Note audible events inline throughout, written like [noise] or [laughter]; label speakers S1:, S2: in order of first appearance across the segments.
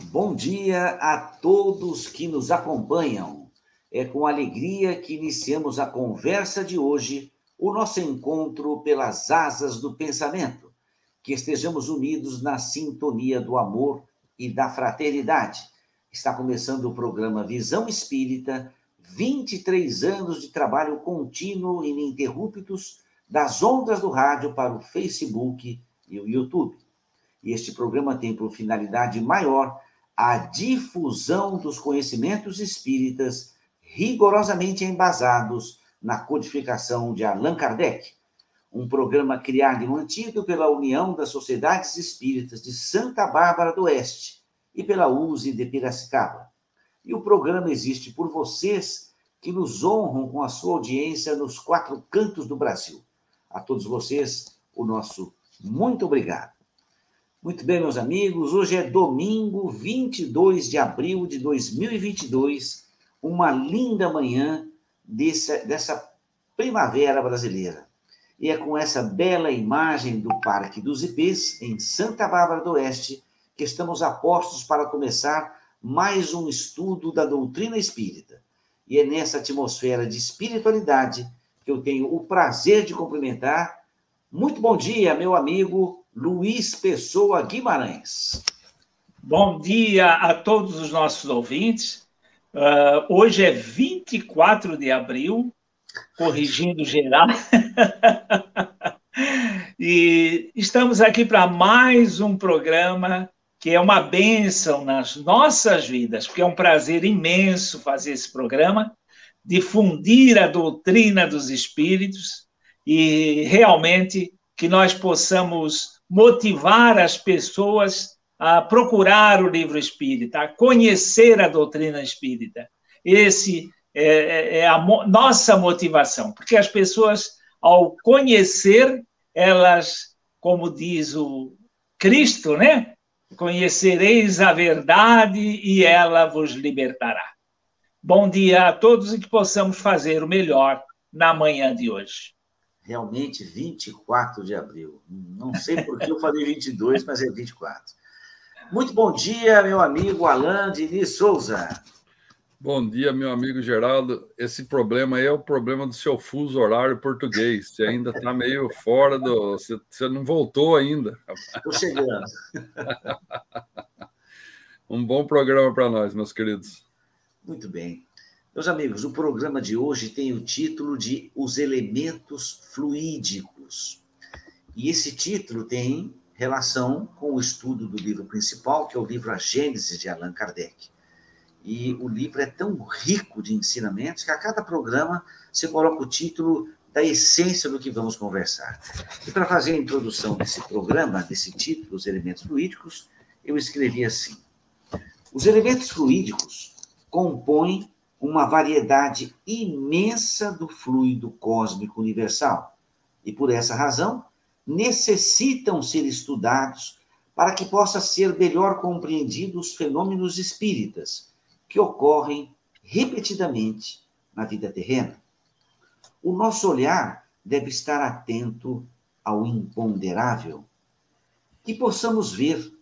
S1: Bom dia a todos que nos acompanham. É com alegria que iniciamos a conversa de hoje, o nosso encontro pelas asas do pensamento. Que estejamos unidos na sintonia do amor e da fraternidade. Está começando o programa Visão Espírita, 23 anos de trabalho contínuo e ininterruptos das ondas do rádio para o Facebook e o YouTube. E este programa tem por finalidade maior a difusão dos conhecimentos espíritas rigorosamente embasados na codificação de Allan Kardec, um programa criado e mantido pela União das Sociedades Espíritas de Santa Bárbara do Oeste e pela USE de Piracicaba. E o programa existe por vocês que nos honram com a sua audiência nos quatro cantos do Brasil. A todos vocês, o nosso muito obrigado. Muito bem, meus amigos, hoje é domingo 22 de abril de 2022, uma linda manhã dessa, dessa primavera brasileira. E é com essa bela imagem do Parque dos Ipês, em Santa Bárbara do Oeste, que estamos apostos para começar mais um estudo da doutrina espírita. E é nessa atmosfera de espiritualidade que eu tenho o prazer de cumprimentar. Muito bom dia, meu amigo Luiz Pessoa Guimarães.
S2: Bom dia a todos os nossos ouvintes. Uh, hoje é 24 de abril, corrigindo geral. [laughs] e estamos aqui para mais um programa que é uma bênção nas nossas vidas, porque é um prazer imenso fazer esse programa, difundir a doutrina dos espíritos e realmente que nós possamos motivar as pessoas a procurar o livro espírita, a conhecer a doutrina espírita. Esse é, é, é a nossa motivação, porque as pessoas, ao conhecer, elas, como diz o Cristo, né? Conhecereis a verdade e ela vos libertará. Bom dia a todos e que possamos fazer o melhor na manhã de hoje
S1: realmente 24 de abril. Não sei por que eu falei 22, mas é 24. Muito bom dia, meu amigo Alain Diniz Souza.
S3: Bom dia, meu amigo Geraldo. Esse problema aí é o problema do seu fuso horário português. Você ainda está meio fora do. Você, você não voltou ainda.
S1: Estou chegando. [laughs]
S3: um bom programa para nós, meus queridos.
S1: Muito bem. Meus amigos, o programa de hoje tem o título de Os Elementos Fluídicos. E esse título tem relação com o estudo do livro principal, que é o livro A Gênese de Allan Kardec. E o livro é tão rico de ensinamentos que a cada programa você coloca o título da essência do que vamos conversar. E para fazer a introdução desse programa, desse título, Os Elementos Fluídicos, eu escrevi assim: Os elementos fluídicos compõem uma variedade imensa do fluido cósmico universal e, por essa razão, necessitam ser estudados para que possa ser melhor compreendido os fenômenos espíritas que ocorrem repetidamente na vida terrena. O nosso olhar deve estar atento ao imponderável, que possamos ver,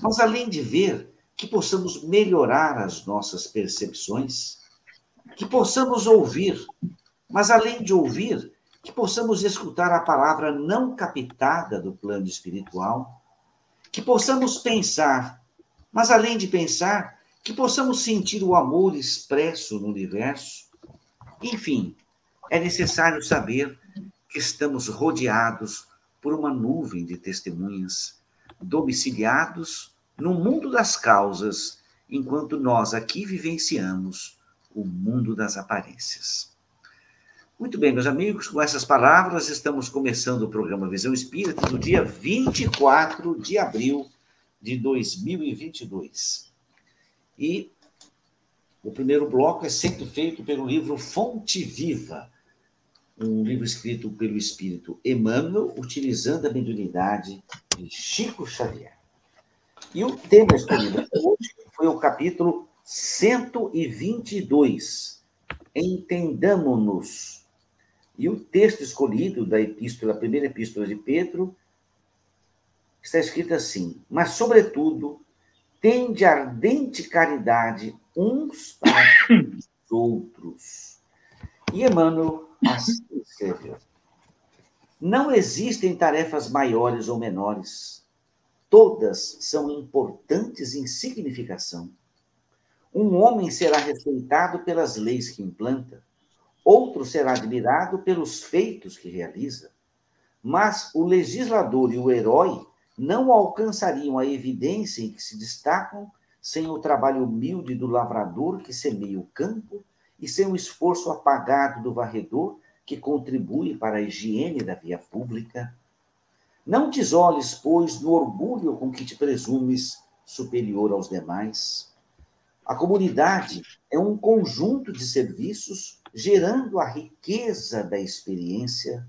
S1: mas além de ver, que possamos melhorar as nossas percepções que possamos ouvir, mas além de ouvir, que possamos escutar a palavra não captada do plano espiritual, que possamos pensar, mas além de pensar, que possamos sentir o amor expresso no universo. Enfim, é necessário saber que estamos rodeados por uma nuvem de testemunhas, domiciliados no mundo das causas, enquanto nós aqui vivenciamos o mundo das aparências. Muito bem, meus amigos, com essas palavras, estamos começando o programa Visão Espírita no dia 24 de abril de 2022. E o primeiro bloco é sempre feito pelo livro Fonte Viva, um livro escrito pelo espírito Emmanuel, utilizando a mediunidade de Chico Xavier. E o tema escolhido hoje foi o capítulo 122. Entendamos-nos. E o texto escolhido da epístola, a primeira epístola de Pedro, está escrito assim: Mas, sobretudo, tende ardente caridade uns para os outros. E Emmanuel assim escreveu. Não existem tarefas maiores ou menores. Todas são importantes em significação. Um homem será respeitado pelas leis que implanta, outro será admirado pelos feitos que realiza. Mas o legislador e o herói não alcançariam a evidência em que se destacam sem o trabalho humilde do lavrador que semeia o campo e sem o esforço apagado do varredor que contribui para a higiene da via pública. Não te isoles, pois, no orgulho com que te presumes superior aos demais. A comunidade é um conjunto de serviços gerando a riqueza da experiência,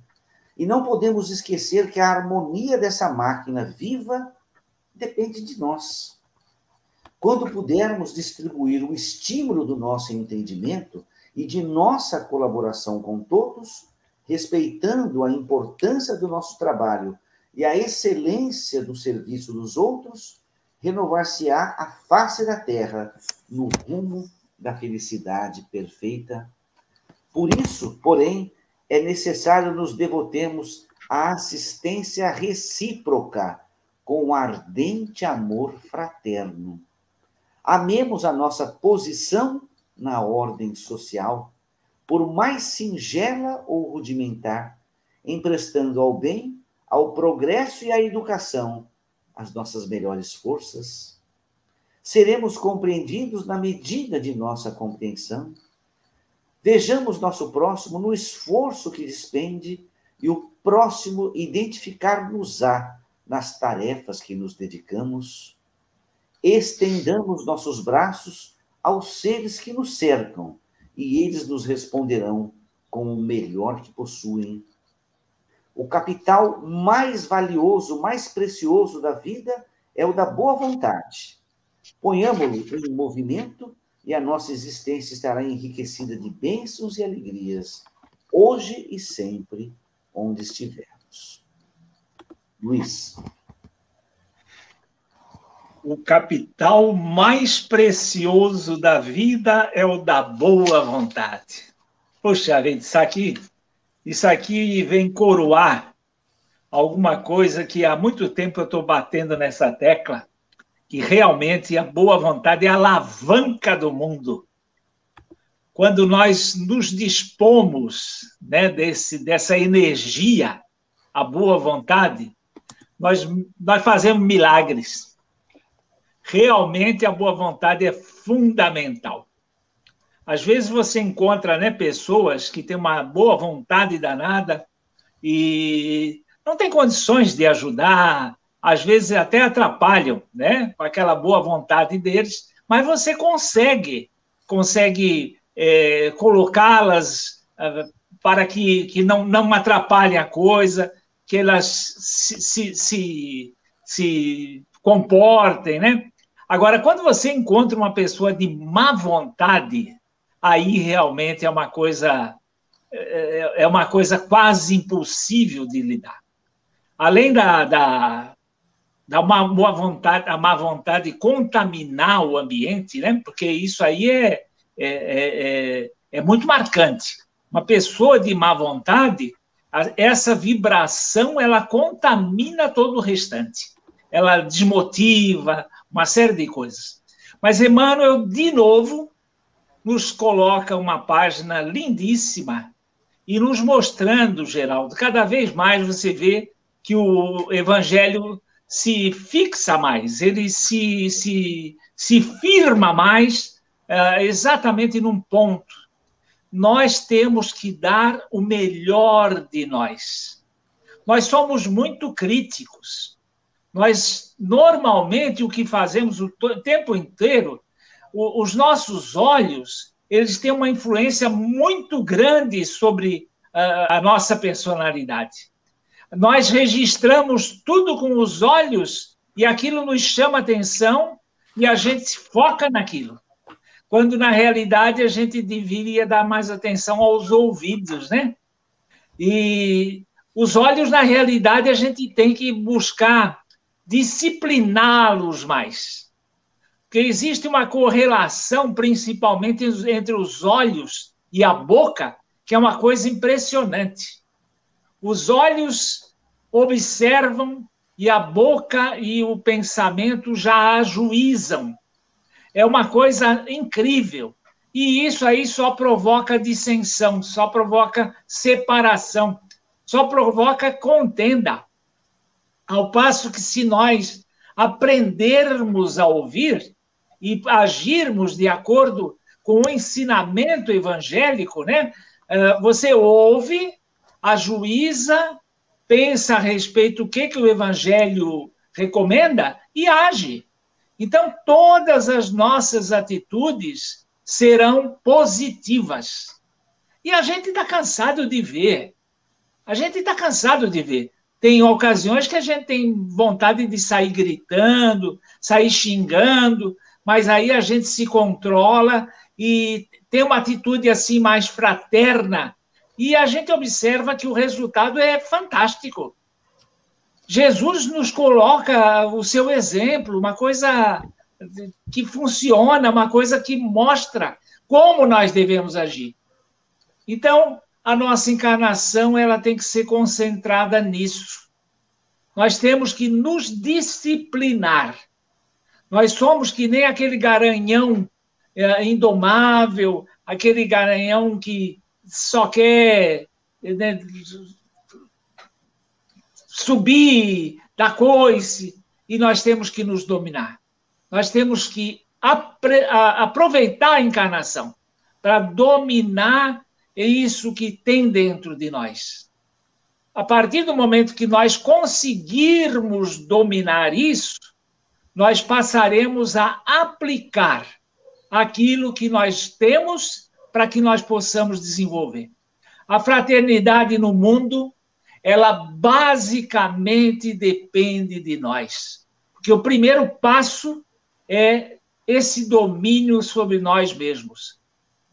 S1: e não podemos esquecer que a harmonia dessa máquina viva depende de nós. Quando pudermos distribuir o estímulo do nosso entendimento e de nossa colaboração com todos, respeitando a importância do nosso trabalho e a excelência do serviço dos outros, renovar-se-á a face da terra no rumo da felicidade perfeita. Por isso, porém, é necessário nos devotemos à assistência recíproca com ardente amor fraterno. Amemos a nossa posição na ordem social, por mais singela ou rudimentar, emprestando ao bem, ao progresso e à educação as nossas melhores forças. Seremos compreendidos na medida de nossa compreensão Vejamos nosso próximo no esforço que despende e o próximo identificar-nos-á nas tarefas que nos dedicamos. Estendamos nossos braços aos seres que nos cercam e eles nos responderão com o melhor que possuem. O capital mais valioso, mais precioso da vida é o da boa vontade. Ponhamo-lo em movimento e a nossa existência estará enriquecida de bênçãos e alegrias, hoje e sempre, onde estivermos. Luiz.
S2: O capital mais precioso da vida é o da boa vontade. Poxa vida, isso aqui, isso aqui vem coroar alguma coisa que há muito tempo eu estou batendo nessa tecla, que realmente a boa vontade é a alavanca do mundo. Quando nós nos dispomos né, desse, dessa energia, a boa vontade, nós, nós fazemos milagres. Realmente a boa vontade é fundamental. Às vezes você encontra né, pessoas que têm uma boa vontade danada e não tem condições de ajudar, às vezes até atrapalham, né? Com aquela boa vontade deles, mas você consegue, consegue é, colocá-las uh, para que, que não, não atrapalhem a coisa, que elas se, se, se, se comportem, né? Agora, quando você encontra uma pessoa de má vontade, aí realmente é uma coisa é, é uma coisa quase impossível de lidar. Além da, da, dá uma boa vontade, a má vontade de contaminar o ambiente, né? Porque isso aí é, é, é, é, é muito marcante. Uma pessoa de má vontade, essa vibração ela contamina todo o restante. Ela desmotiva uma série de coisas. Mas Emmanuel, de novo, nos coloca uma página lindíssima e nos mostrando, Geraldo, cada vez mais você vê que o Evangelho se fixa mais, ele se, se, se firma mais uh, exatamente num ponto. Nós temos que dar o melhor de nós. Nós somos muito críticos. Nós, normalmente, o que fazemos o tempo inteiro, o, os nossos olhos, eles têm uma influência muito grande sobre uh, a nossa personalidade nós registramos tudo com os olhos e aquilo nos chama atenção e a gente foca naquilo. Quando na realidade a gente deveria dar mais atenção aos ouvidos, né? E os olhos, na realidade, a gente tem que buscar discipliná-los mais. Porque existe uma correlação, principalmente entre os olhos e a boca, que é uma coisa impressionante. Os olhos observam e a boca e o pensamento já ajuizam. É uma coisa incrível. E isso aí só provoca dissensão, só provoca separação, só provoca contenda. Ao passo que, se nós aprendermos a ouvir e agirmos de acordo com o ensinamento evangélico, né? Eh, você ouve, ajuiza, pensa a respeito do que, que o evangelho recomenda e age. Então, todas as nossas atitudes serão positivas. E a gente está cansado de ver. A gente está cansado de ver. Tem ocasiões que a gente tem vontade de sair gritando, sair xingando, mas aí a gente se controla e tem uma atitude assim mais fraterna. E a gente observa que o resultado é fantástico. Jesus nos coloca o seu exemplo, uma coisa que funciona, uma coisa que mostra como nós devemos agir. Então, a nossa encarnação ela tem que ser concentrada nisso. Nós temos que nos disciplinar. Nós somos que nem aquele garanhão é, indomável, aquele garanhão que só quer né, subir da coice, e nós temos que nos dominar. Nós temos que aproveitar a encarnação para dominar isso que tem dentro de nós. A partir do momento que nós conseguirmos dominar isso, nós passaremos a aplicar aquilo que nós temos para que nós possamos desenvolver. A fraternidade no mundo, ela basicamente depende de nós. Porque o primeiro passo é esse domínio sobre nós mesmos.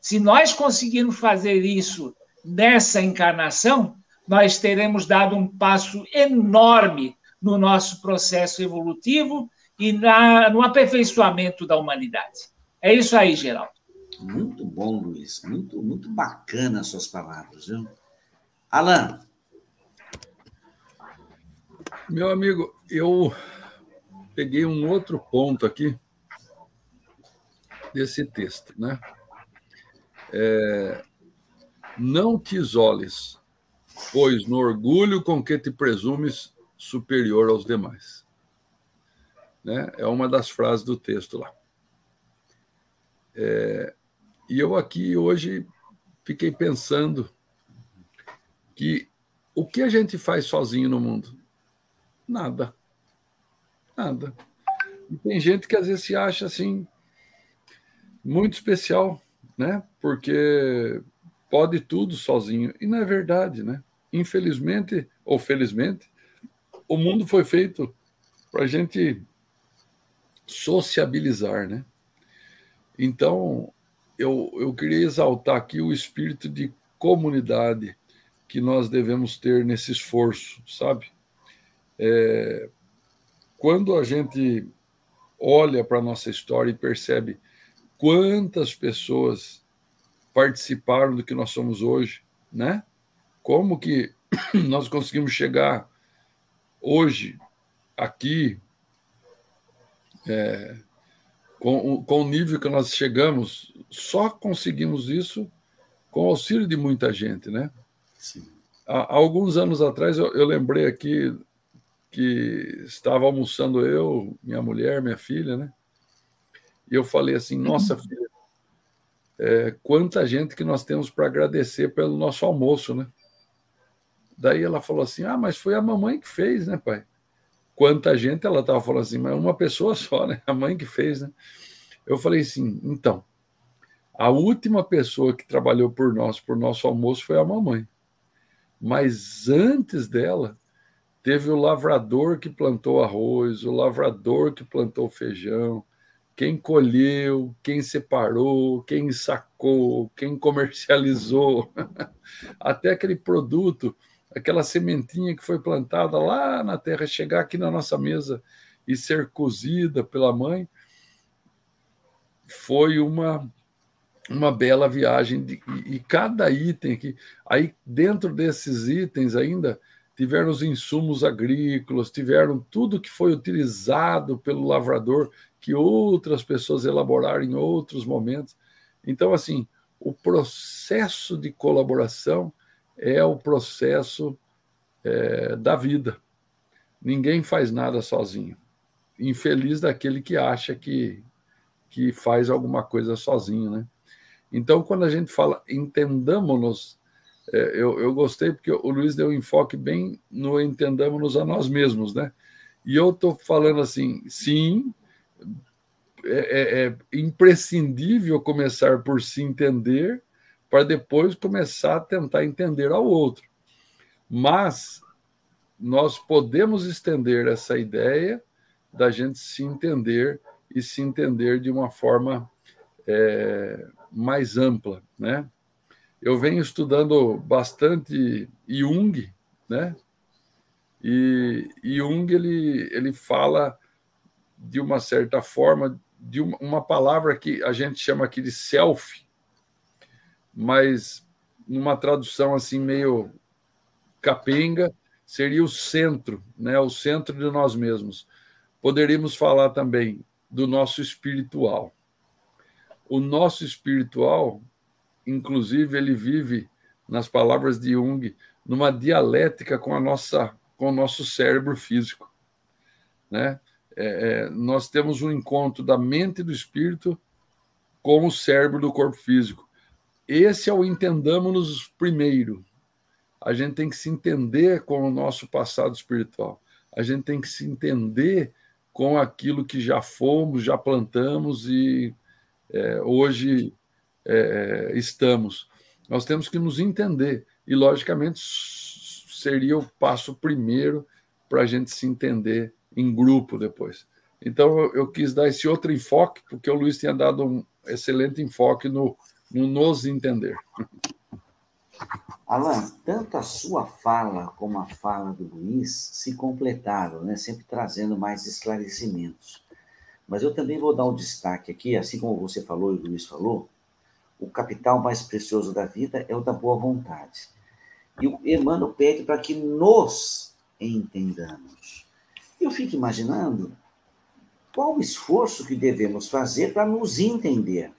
S2: Se nós conseguirmos fazer isso nessa encarnação, nós teremos dado um passo enorme no nosso processo evolutivo e na, no aperfeiçoamento da humanidade. É isso aí, Geraldo.
S1: Muito bom, Luiz. Muito, muito bacana as suas palavras, viu? Alan.
S3: Meu amigo, eu peguei um outro ponto aqui desse texto, né? É, não te isoles, pois no orgulho com que te presumes superior aos demais. Né? É uma das frases do texto lá. É, e eu aqui hoje fiquei pensando que o que a gente faz sozinho no mundo? Nada. Nada. E tem gente que às vezes se acha assim muito especial, né? Porque pode tudo sozinho. E não é verdade, né? Infelizmente ou felizmente, o mundo foi feito para a gente sociabilizar, né? Então, eu, eu queria exaltar aqui o espírito de comunidade que nós devemos ter nesse esforço, sabe? É, quando a gente olha para a nossa história e percebe quantas pessoas participaram do que nós somos hoje, né? Como que [clears throat] nós conseguimos chegar hoje aqui é, com, com o nível que nós chegamos, só conseguimos isso com o auxílio de muita gente, né? Sim. Há, há alguns anos atrás, eu, eu lembrei aqui que estava almoçando eu, minha mulher, minha filha, né? E eu falei assim: Nossa, filha, é, quanta gente que nós temos para agradecer pelo nosso almoço, né? Daí ela falou assim: Ah, mas foi a mamãe que fez, né, pai? Quanta gente ela estava falando assim, mas uma pessoa [laughs] só, né? A mãe que fez, né? Eu falei assim: então, a última pessoa que trabalhou por nós, por nosso almoço, foi a mamãe. Mas antes dela, teve o lavrador que plantou arroz, o lavrador que plantou feijão, quem colheu, quem separou, quem sacou, quem comercializou, [laughs] até aquele produto, aquela sementinha que foi plantada lá na terra chegar aqui na nossa mesa e ser cozida pela mãe. foi uma uma bela viagem de, e, e, cada item aqui. Aí dentro desses itens ainda tiveram os insumos agrícolas, tiveram tudo que foi utilizado pelo lavrador que outras pessoas elaboraram em outros momentos. Então assim, o processo de colaboração é o processo é, da vida. Ninguém faz nada sozinho. Infeliz daquele que acha que, que faz alguma coisa sozinho, né? Então, quando a gente fala entendamos-nos, é, eu, eu gostei porque o Luiz deu um enfoque bem no entendamos-nos a nós mesmos, né? E eu estou falando assim, sim, é, é, é, imprescindível começar por se entender para depois começar a tentar entender ao outro. Mas nós podemos estender essa ideia da gente se entender e se entender de uma forma é, mais ampla, né? Eu venho estudando bastante Jung, né? E Jung ele ele fala de uma certa forma de uma, uma palavra que a gente chama aqui de self, mas numa tradução assim meio capenga, seria o centro, né? O centro de nós mesmos. Poderíamos falar também do nosso espiritual. O nosso espiritual, inclusive, ele vive nas palavras de Jung numa dialética com a nossa com o nosso cérebro físico, né? É, é, nós temos um encontro da mente e do espírito com o cérebro do corpo físico. Esse é o entendamos-nos primeiro. A gente tem que se entender com o nosso passado espiritual. A gente tem que se entender com aquilo que já fomos, já plantamos e é, hoje é, é estamos. Nós temos que nos entender. E, logicamente, seria o passo primeiro para a gente se entender em grupo depois. Então, eu, eu, quis dar esse outro enfoque, porque o Luiz tinha dado um excelente enfoque no, no nos entender.
S1: Alan, tanto a sua fala como a fala do Luiz se completaram, né? sempre trazendo mais esclarecimentos. Mas eu também vou dar um destaque aqui, assim como você falou e o Luiz falou, o capital mais precioso da vida é o da boa vontade. E o Emmanuel pede para que nos entendamos. Eu fico imaginando qual o esforço que devemos fazer para nos entender.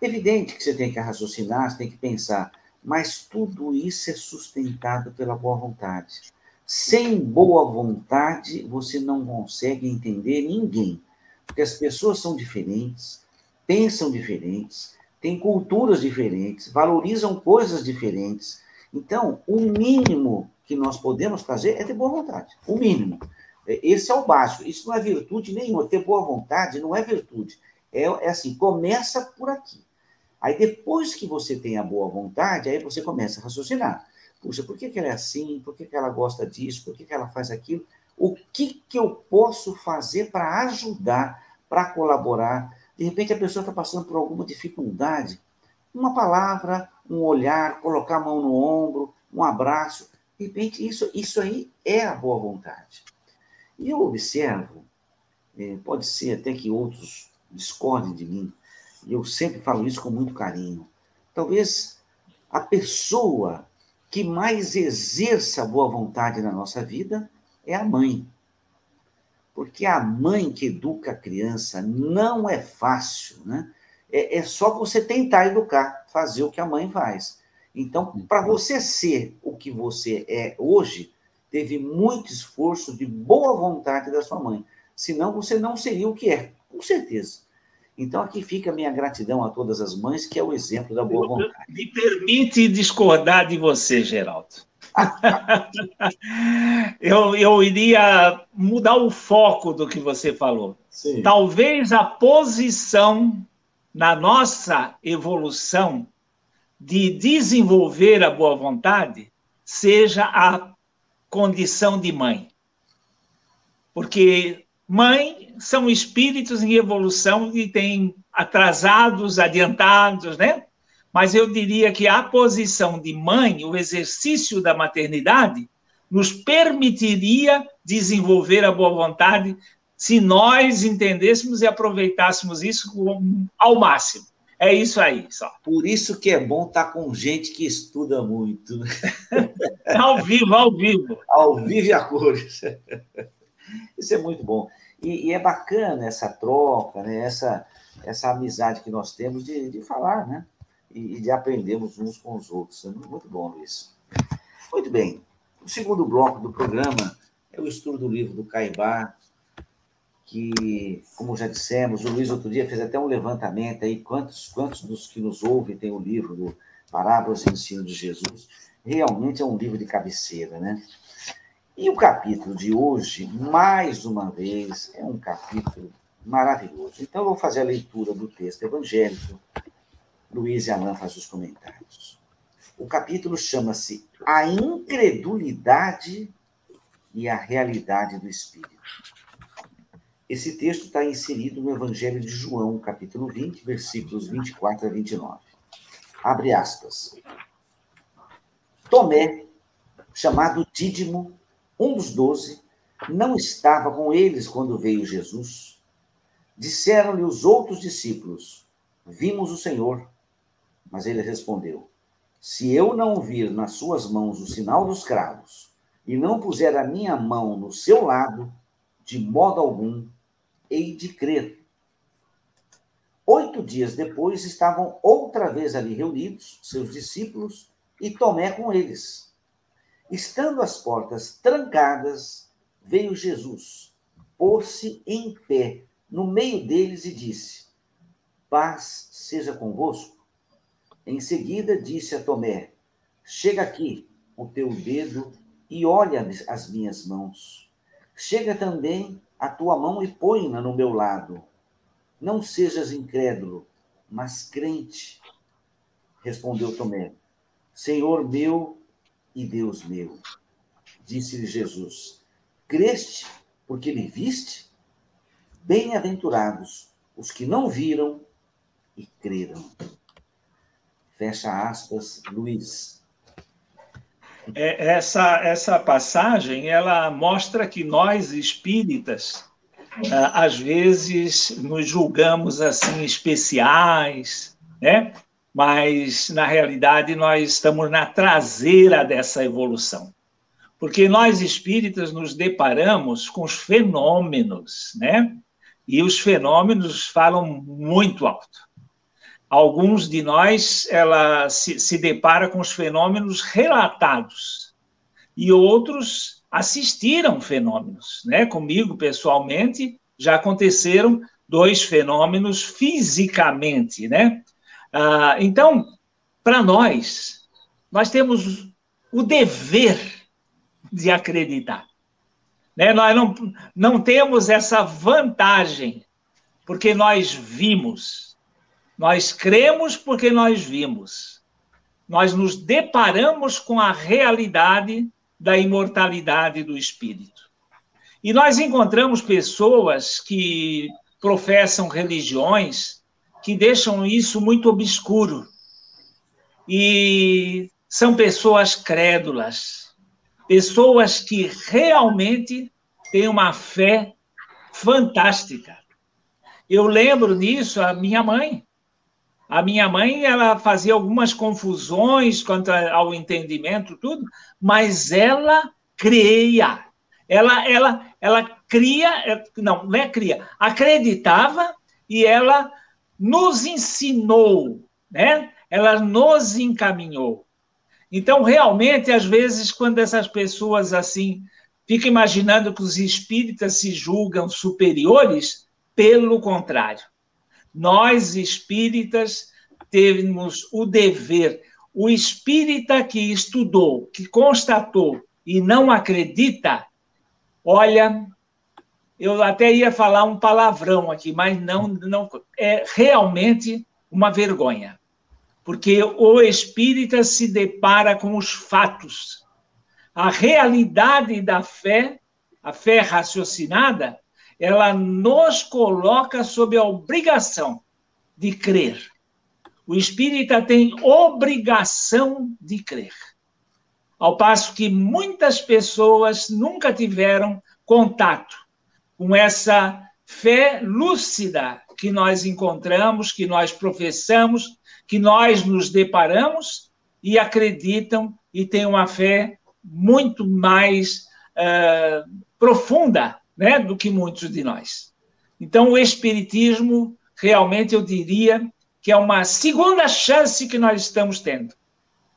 S1: Evidente que você tem que raciocinar, você tem que pensar, mas tudo isso é sustentado pela boa vontade. Sem boa vontade, você não consegue entender ninguém, porque as pessoas são diferentes, pensam diferentes, têm culturas diferentes, valorizam coisas diferentes. Então, o mínimo que nós podemos fazer é ter boa vontade. O mínimo. É, esse é o básico. Isso não é virtude nenhuma. Ter boa vontade não é virtude. É, é assim, começa por aqui. Aí depois que você tem a boa vontade, aí você começa a raciocinar. Puxa, por que, que ela é assim? Por que, que ela gosta disso? Por que, que ela faz aquilo? O que, que eu posso fazer para ajudar, para colaborar? De repente a pessoa está passando por alguma dificuldade. Uma palavra, um olhar, colocar a mão no ombro, um abraço. De repente, isso, isso aí é a boa vontade. E eu observo, é, pode ser até que outros discordem de mim, e eu sempre falo isso com muito carinho. Talvez a pessoa que mais exerça a boa vontade na nossa vida é a mãe. Porque a mãe que educa a criança não é fácil, né? É, é só você tentar educar, fazer o que a mãe faz. Então, para você ser o que você é hoje, teve muito esforço de boa vontade da sua mãe. Senão, você não seria o que é, com certeza. Então, aqui fica a minha gratidão a todas as mães, que é o exemplo da boa vontade.
S2: Me permite discordar de você, Geraldo. [laughs] eu, eu iria mudar o foco do que você falou. Sim. Talvez a posição na nossa evolução de desenvolver a boa vontade seja a condição de mãe. Porque mãe são espíritos em evolução que têm atrasados, adiantados, né? Mas eu diria que a posição de mãe, o exercício da maternidade, nos permitiria desenvolver a boa vontade se nós entendêssemos e aproveitássemos isso ao máximo. É isso aí, só.
S1: Por isso que é bom estar com gente que estuda muito. [laughs]
S2: ao vivo, ao vivo.
S1: Ao vivo e a cores. Isso é muito bom. E, e, é bacana essa troca, né? essa, essa amizade que nós temos de, de falar, né? E, e de aprendermos uns com os outros. É muito bom isso. Muito bem. O segundo bloco do programa é o estudo do livro do Caibá, que, como já dissemos, o Luiz outro dia fez até um levantamento aí, quantos, quantos dos que nos ouvem tem o livro do Parábolas e Ensino de Jesus. Realmente é um livro de cabeceira, né? E o capítulo de hoje, mais uma vez, é um capítulo maravilhoso. Então, eu vou fazer a leitura do texto evangélico. Luiz e Alain fazem os comentários. O capítulo chama-se A Incredulidade e a Realidade do Espírito. Esse texto está inserido no Evangelho de João, capítulo 20, versículos 24 a 29. Abre aspas. Tomé, chamado Dídimo, um dos doze, não estava com eles quando veio Jesus. Disseram-lhe os outros discípulos: Vimos o Senhor. Mas ele respondeu: Se eu não vir nas suas mãos o sinal dos cravos, e não puser a minha mão no seu lado, de modo algum hei de crer. Oito dias depois estavam outra vez ali reunidos, seus discípulos, e Tomé com eles. Estando as portas trancadas, veio Jesus, pôs-se em pé no meio deles e disse: Paz seja convosco. Em seguida disse a Tomé: Chega aqui o teu dedo e olha as minhas mãos. Chega também a tua mão e põe-na no meu lado. Não sejas incrédulo, mas crente. Respondeu Tomé: Senhor meu e Deus meu. Disse-lhe Jesus: Creste porque me viste? Bem-aventurados os que não viram e creram. Fecha aspas, Luiz.
S2: É, essa, essa passagem ela mostra que nós espíritas ah, às vezes nos julgamos assim especiais, né? Mas na realidade nós estamos na traseira dessa evolução. Porque nós espíritas nos deparamos com os fenômenos, né? E os fenômenos falam muito alto alguns de nós ela se, se depara com os fenômenos relatados e outros assistiram fenômenos, né? Comigo pessoalmente já aconteceram dois fenômenos fisicamente, né? Ah, então, para nós, nós temos o dever de acreditar. Né? Nós não, não temos essa vantagem, porque nós vimos, nós cremos porque nós vimos. Nós nos deparamos com a realidade da imortalidade do espírito. E nós encontramos pessoas que professam religiões que deixam isso muito obscuro. E são pessoas crédulas, pessoas que realmente têm uma fé fantástica. Eu lembro nisso a minha mãe. A minha mãe, ela fazia algumas confusões quanto ao entendimento, tudo, mas ela creia. Ela, ela, ela cria, não, não é cria, acreditava e ela nos ensinou, né? Ela nos encaminhou. Então, realmente, às vezes, quando essas pessoas assim ficam imaginando que os espíritas se julgam superiores, pelo contrário nós espíritas temos o dever, o espírita que estudou, que constatou e não acredita, olha, eu até ia falar um palavrão aqui, mas não, não é realmente uma vergonha. Porque o espírita se depara com os fatos. A realidade da fé, a fé raciocinada, ela nos coloca sob a obrigação de crer. O espírita tem obrigação de crer. Ao passo que muitas pessoas nunca tiveram contato com essa fé lúcida que nós encontramos, que nós professamos, que nós nos deparamos e acreditam e têm uma fé muito mais uh, profunda né, do que muitos de nós. Então, o Espiritismo, realmente, eu diria que é uma segunda chance que nós estamos tendo,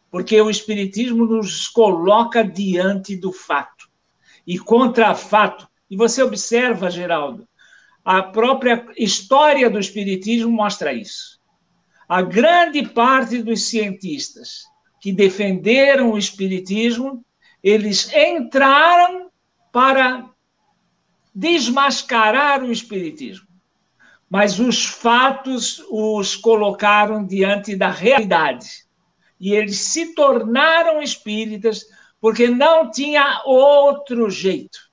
S2: porque o Espiritismo nos coloca diante do fato e contra fato. E você observa, Geraldo, a própria história do Espiritismo mostra isso. A grande parte dos cientistas que defenderam o Espiritismo, eles entraram para desmascarar o Espiritismo. Mas os fatos os colocaram diante da realidade. E eles se tornaram espíritas porque não tinha outro jeito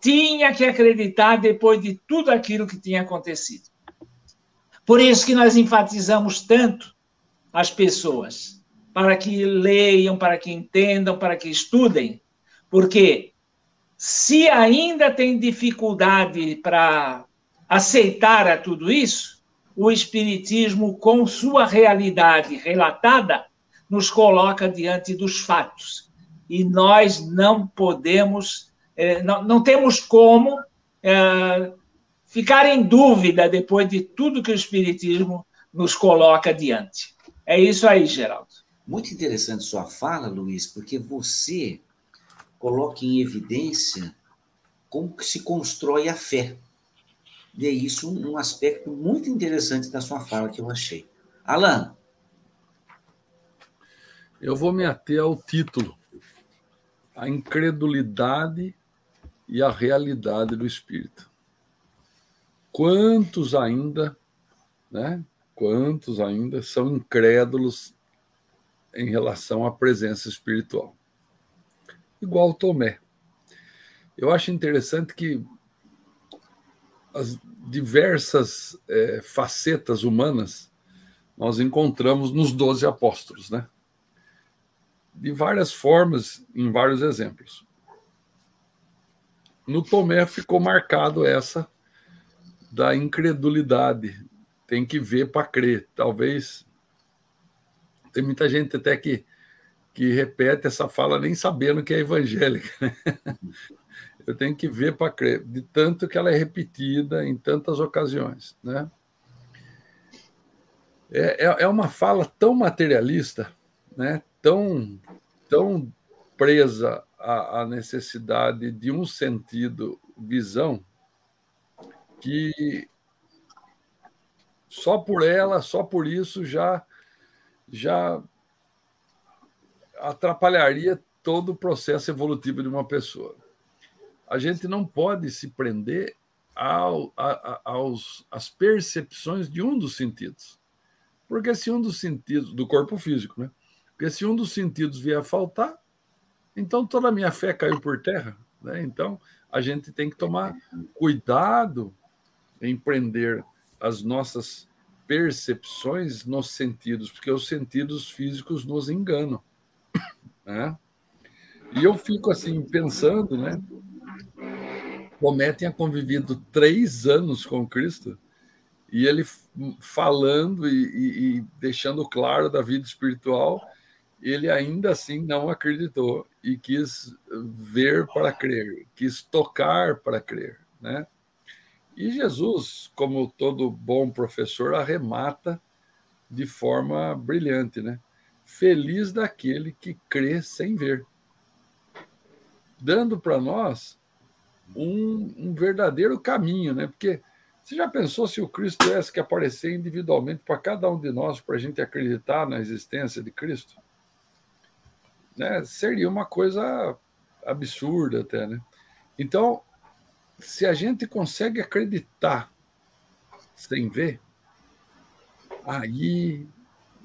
S2: tinha que acreditar depois de tudo aquilo que tinha acontecido. Por isso que nós enfatizamos tanto as pessoas, para que leiam, para que entendam, para que estudem, porque se ainda tem dificuldade para aceitar a tudo isso, o Espiritismo, com sua realidade relatada, nos coloca diante dos fatos. E nós não podemos é, não, não, temos como é, ficar em dúvida depois de tudo que o Espiritismo nos coloca diante. É isso aí, Geraldo.
S1: Muito interessante sua fala, Luiz, porque você coloca em evidência como que se constrói a fé. E é isso um aspecto muito interessante da sua fala que eu achei. Alan.
S3: Eu vou me ater ao título. A incredulidade e a realidade do espírito. Quantos ainda, né? Quantos ainda são incrédulos em relação à presença espiritual? Igual Tomé. Eu acho interessante que as diversas é, facetas humanas nós encontramos nos doze apóstolos, né? De várias formas, em vários exemplos. No Tomé ficou marcado essa da incredulidade. Tem que ver para crer. Talvez tem muita gente até que, que repete essa fala nem sabendo que é evangélica. Né? [laughs] Eu tenho que ver para crer, de tanto que ela é repetida em tantas ocasiões. Né? É, é, é uma fala tão materialista, né? tão, tão presa a, a necessidade de um sentido, visão, que só por ela, só por isso já já atrapalharia todo o processo evolutivo de uma pessoa. A gente não pode se prender ao, a, aos, às percepções de um dos sentidos. Porque se um dos sentidos, do corpo físico, né? Porque se um dos sentidos vier a faltar, então toda a minha fé caiu por terra. Né? Então a gente tem que tomar cuidado em prender as nossas percepções nos sentidos, porque os sentidos físicos nos enganam. Né? E eu fico assim pensando, né? Tomé tinha convivido três anos com Cristo e ele falando e, e, e deixando claro da vida espiritual, ele ainda assim não acreditou e quis ver para crer, quis tocar para crer, né? E Jesus, como todo bom professor, arremata de forma brilhante, né? Feliz daquele que crê sem ver, dando para nós um, um, verdadeiro caminho, né? Porque você já pensou se o Cristo tivesse que aparecer individualmente para cada um de nós para a gente acreditar na existência de Cristo? Né, seria uma coisa absurda até, né? Então, se a gente consegue acreditar sem ver, aí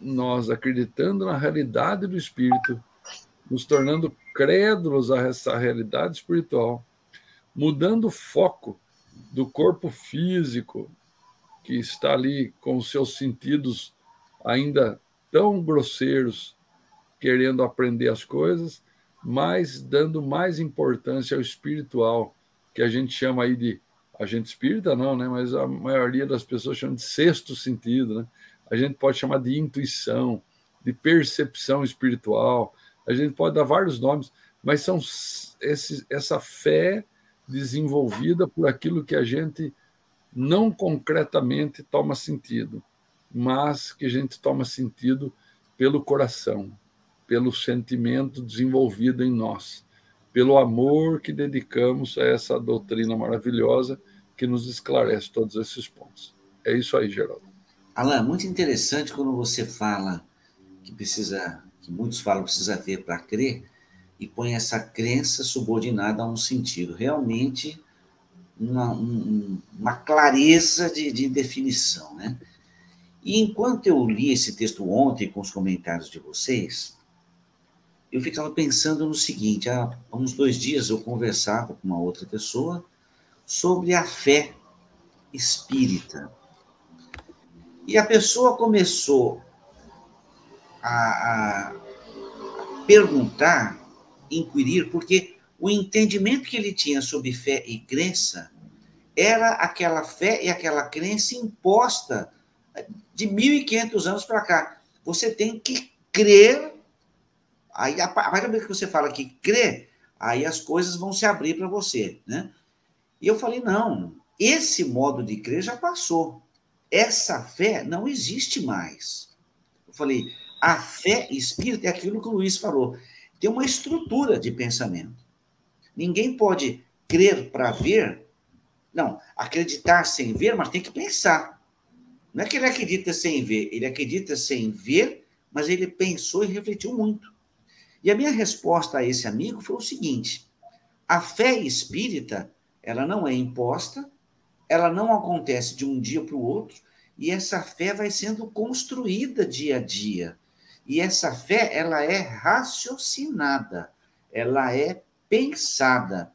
S3: nós acreditando na realidade do espírito, nos tornando crédulos a essa realidade espiritual, mudando o foco do corpo físico que está ali com os seus sentidos ainda tão grosseiros, querendo aprender as coisas, mas dando mais importância ao espiritual, que a gente chama aí de A gente espírita não, né? Mas a maioria das pessoas chama de sexto sentido, né? A gente pode chamar de intuição, de percepção espiritual. A gente pode dar vários nomes, mas são esses, essa fé desenvolvida por aquilo que a gente não concretamente toma sentido, mas que a gente toma sentido pelo coração, pelo sentimento desenvolvido em nós, pelo amor que dedicamos a essa doutrina maravilhosa que nos esclarece todos esses pontos. É isso aí, Geraldo.
S1: Alain, muito interessante quando você fala que precisa, que muitos falam precisa ver para crer, e põe essa crença subordinada a um sentido. Realmente, uma, um, uma clareza de, de definição, né? E enquanto eu li esse texto ontem com os comentários de vocês, eu ficava pensando no seguinte: há uns dois dias eu conversava com uma outra pessoa sobre a fé espírita. E a pessoa começou a, a perguntar, inquirir, porque o entendimento que ele tinha sobre fé e crença era aquela fé e aquela crença imposta de 1.500 anos para cá. Você tem que crer. Aí, a partir do momento que você fala que crê, aí as coisas vão se abrir para você, né? E eu falei, não, esse modo de crer já passou. Essa fé não existe mais. Eu falei, a fé espírita é aquilo que o Luiz falou. Tem uma estrutura de pensamento. Ninguém pode crer para ver. Não, acreditar sem ver, mas tem que pensar. Não é que ele acredita sem ver, ele acredita sem ver, mas ele pensou e refletiu muito. E a minha resposta a esse amigo foi o seguinte: a fé espírita, ela não é imposta, ela não acontece de um dia para o outro, e essa fé vai sendo construída dia a dia. E essa fé, ela é raciocinada, ela é pensada.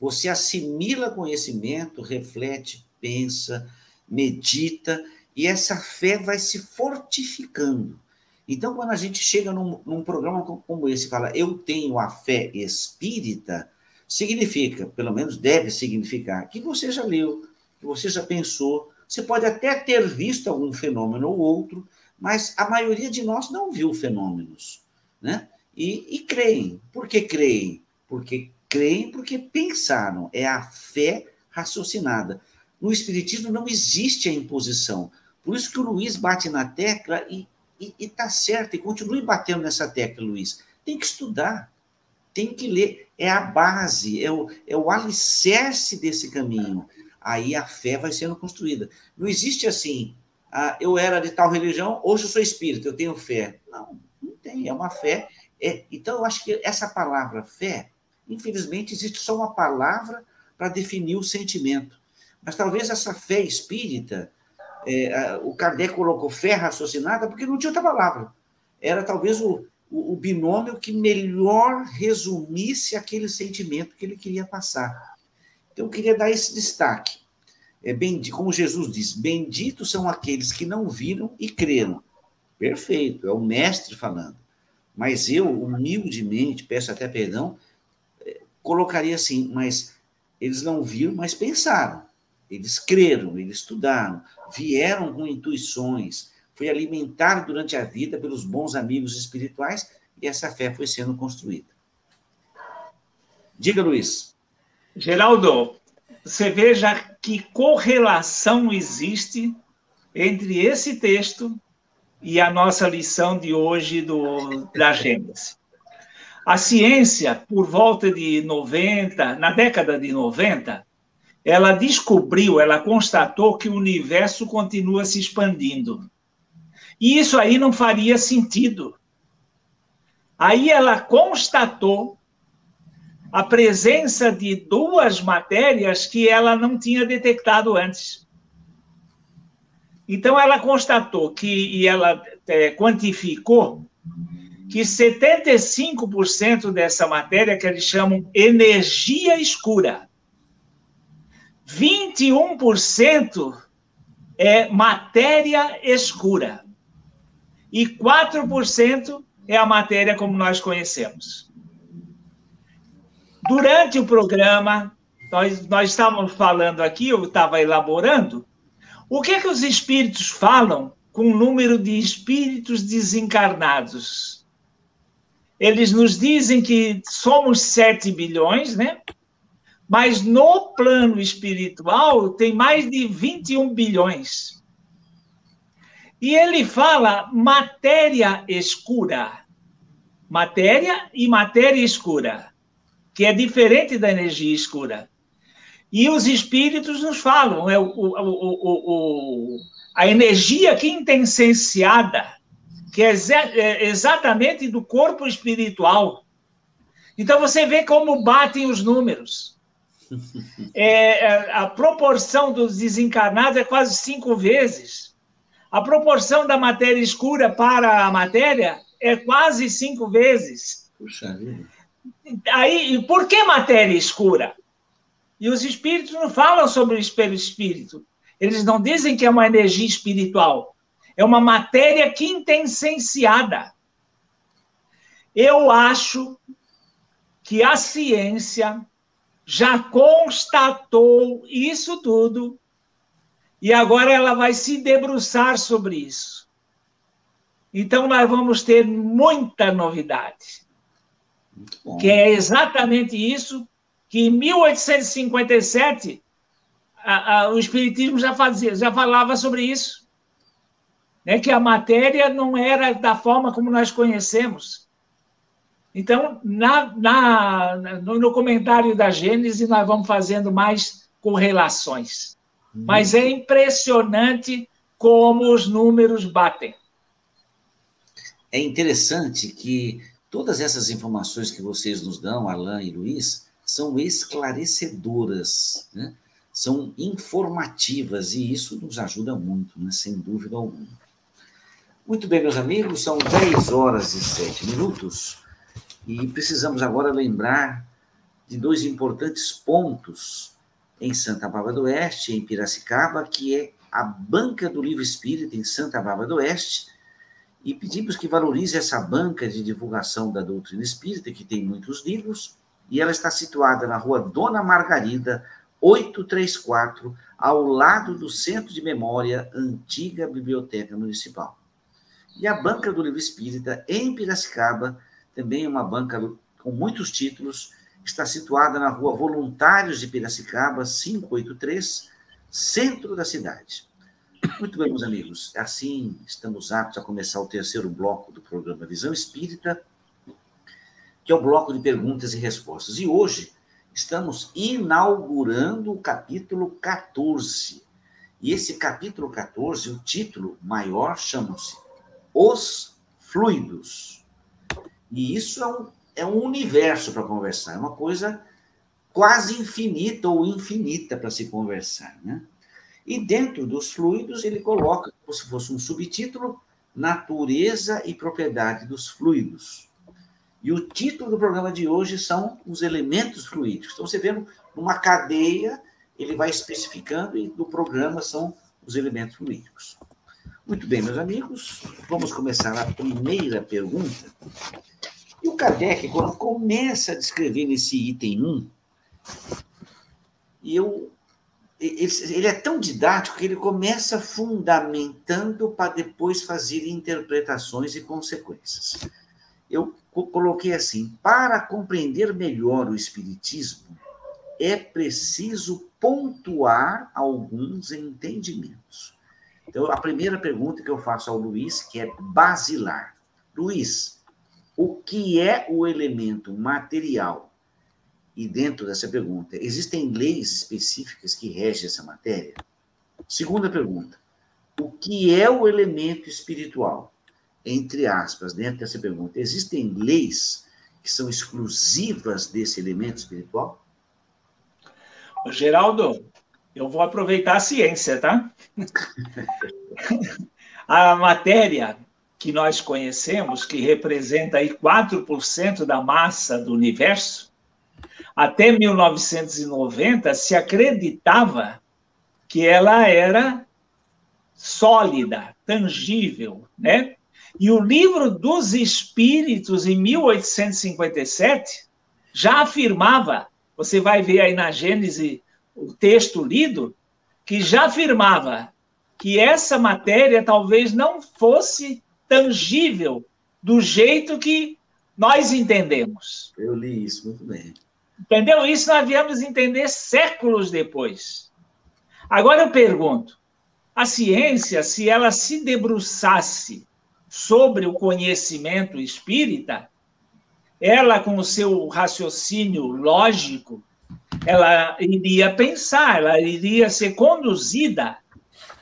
S1: Você assimila conhecimento, reflete, pensa, medita, e essa fé vai se fortificando. Então, quando a gente chega num, num programa como esse e fala, eu tenho a fé espírita, significa, pelo menos deve significar, que você já leu, que você já pensou, você pode até ter visto algum fenômeno ou outro, mas a maioria de nós não viu fenômenos, né? E, e creem. Por que creem? Porque creem porque pensaram. É a fé raciocinada. No Espiritismo não existe a imposição. Por isso que o Luiz bate na tecla e está certo, e continue batendo nessa tecla, Luiz. Tem que estudar, tem que ler. É a base, é o, é o alicerce desse caminho. Aí a fé vai sendo construída. Não existe assim, ah, eu era de tal religião, hoje eu sou espírita, eu tenho fé. Não, não tem, é uma fé. É, então, eu acho que essa palavra fé, infelizmente, existe só uma palavra para definir o sentimento. Mas talvez essa fé espírita, é, o Kardec colocou fé raciocinada porque não tinha outra palavra. Era talvez o, o, o binômio que melhor resumisse aquele sentimento que ele queria passar. Então, eu queria dar esse destaque. É bem, como Jesus diz, benditos são aqueles que não viram e creram. Perfeito, é o mestre falando. Mas eu, humildemente, peço até perdão, é, colocaria assim, mas eles não viram, mas pensaram. Eles creram, eles estudaram, vieram com intuições, foi alimentado durante a vida pelos bons amigos espirituais e essa fé foi sendo construída. Diga, Luiz.
S2: Geraldo, você veja que correlação existe entre esse texto e a nossa lição de hoje do, da Gênesis. A ciência, por volta de 90, na década de 90, ela descobriu, ela constatou que o universo continua se expandindo. E isso aí não faria sentido. Aí ela constatou a presença de duas matérias que ela não tinha detectado antes. Então ela constatou que, e ela é, quantificou, que 75% dessa matéria que eles chamam energia escura 21% é matéria escura e 4% é a matéria como nós conhecemos. Durante o programa, nós, nós estávamos falando aqui, eu estava elaborando, o que é que os espíritos falam com o número de espíritos desencarnados? Eles nos dizem que somos 7 bilhões, né? Mas no plano espiritual tem mais de 21 bilhões. E ele fala matéria escura. Matéria e matéria escura, que é diferente da energia escura. E os espíritos nos falam, é o, o, o, a energia quintessenciada, que é, é exatamente do corpo espiritual. Então você vê como batem os números. É, é, a proporção dos desencarnados é quase cinco vezes. A proporção da matéria escura para a matéria é quase cinco vezes. Puxa vida. Aí, por que matéria escura? E os espíritos não falam sobre o espelho espírito. Eles não dizem que é uma energia espiritual. É uma matéria quintessenciada. Eu acho que a ciência já constatou isso tudo e agora ela vai se debruçar sobre isso. Então, nós vamos ter muita novidade. Que é exatamente isso que em 1857 a, a, o Espiritismo já fazia, já falava sobre isso. Né? Que a matéria não era da forma como nós conhecemos. Então, na, na, no, no comentário da Gênesis, nós vamos fazendo mais correlações. Hum. Mas é impressionante como os números batem.
S1: É interessante que todas essas informações que vocês nos dão, Alain e Luiz, são esclarecedoras, né? são informativas, e isso nos ajuda muito, né? sem dúvida alguma. Muito bem, meus amigos, são 10 horas e 7 minutos. E precisamos agora lembrar de dois importantes pontos em Santa Bárbara do Oeste, em Piracicaba, que é a Banca do Livro Espírita em Santa Bárbara do Oeste, e pedimos que valorize essa banca de divulgação da doutrina espírita, que tem muitos livros, e ela está situada na rua Dona Margarida, 834, ao lado do Centro de Memória, antiga Biblioteca Municipal. E a Banca do Livro Espírita, em Piracicaba, também uma banca com muitos títulos, está situada na rua Voluntários de Piracicaba, 583, centro da cidade. Muito bem, meus amigos, assim estamos aptos a começar o terceiro bloco do programa Visão Espírita, que é o bloco de perguntas e respostas. E hoje estamos inaugurando o capítulo 14. E esse capítulo 14, o título maior chama-se Os Fluidos. E isso é um, é um universo para conversar, é uma coisa quase infinita ou infinita para se conversar. Né? E dentro dos fluidos, ele coloca, como se fosse um subtítulo, Natureza e Propriedade dos Fluidos. E o título do programa de hoje são os elementos fluídicos. Então, você vê numa cadeia, ele vai especificando, e do programa são os elementos fluídicos. Muito bem, meus amigos, vamos começar a primeira pergunta. E o Kardec, quando começa a descrever nesse item 1, e eu, ele, é tão didático que ele começa fundamentando para depois fazer interpretações e consequências. Eu coloquei assim: para compreender melhor o Espiritismo, é preciso pontuar alguns entendimentos. Então, a primeira pergunta que eu faço ao Luiz, que é basilar. Luiz, o que é o elemento material? E dentro dessa pergunta, existem leis específicas que regem essa matéria? Segunda pergunta, o que é o elemento espiritual? Entre aspas, dentro dessa pergunta, existem leis que são exclusivas desse elemento espiritual?
S2: Geraldo, eu vou aproveitar a ciência, tá? [laughs] a matéria que nós conhecemos, que representa aí 4% da massa do universo, até 1990 se acreditava que ela era sólida, tangível, né? E o livro dos Espíritos, em 1857, já afirmava você vai ver aí na Gênese o texto lido, que já afirmava que essa matéria talvez não fosse tangível do jeito que nós entendemos.
S1: Eu li isso muito bem.
S2: Entendeu? Isso nós viemos entender séculos depois. Agora eu pergunto: a ciência, se ela se debruçasse sobre o conhecimento espírita, ela, com o seu raciocínio lógico, ela iria pensar, ela iria ser conduzida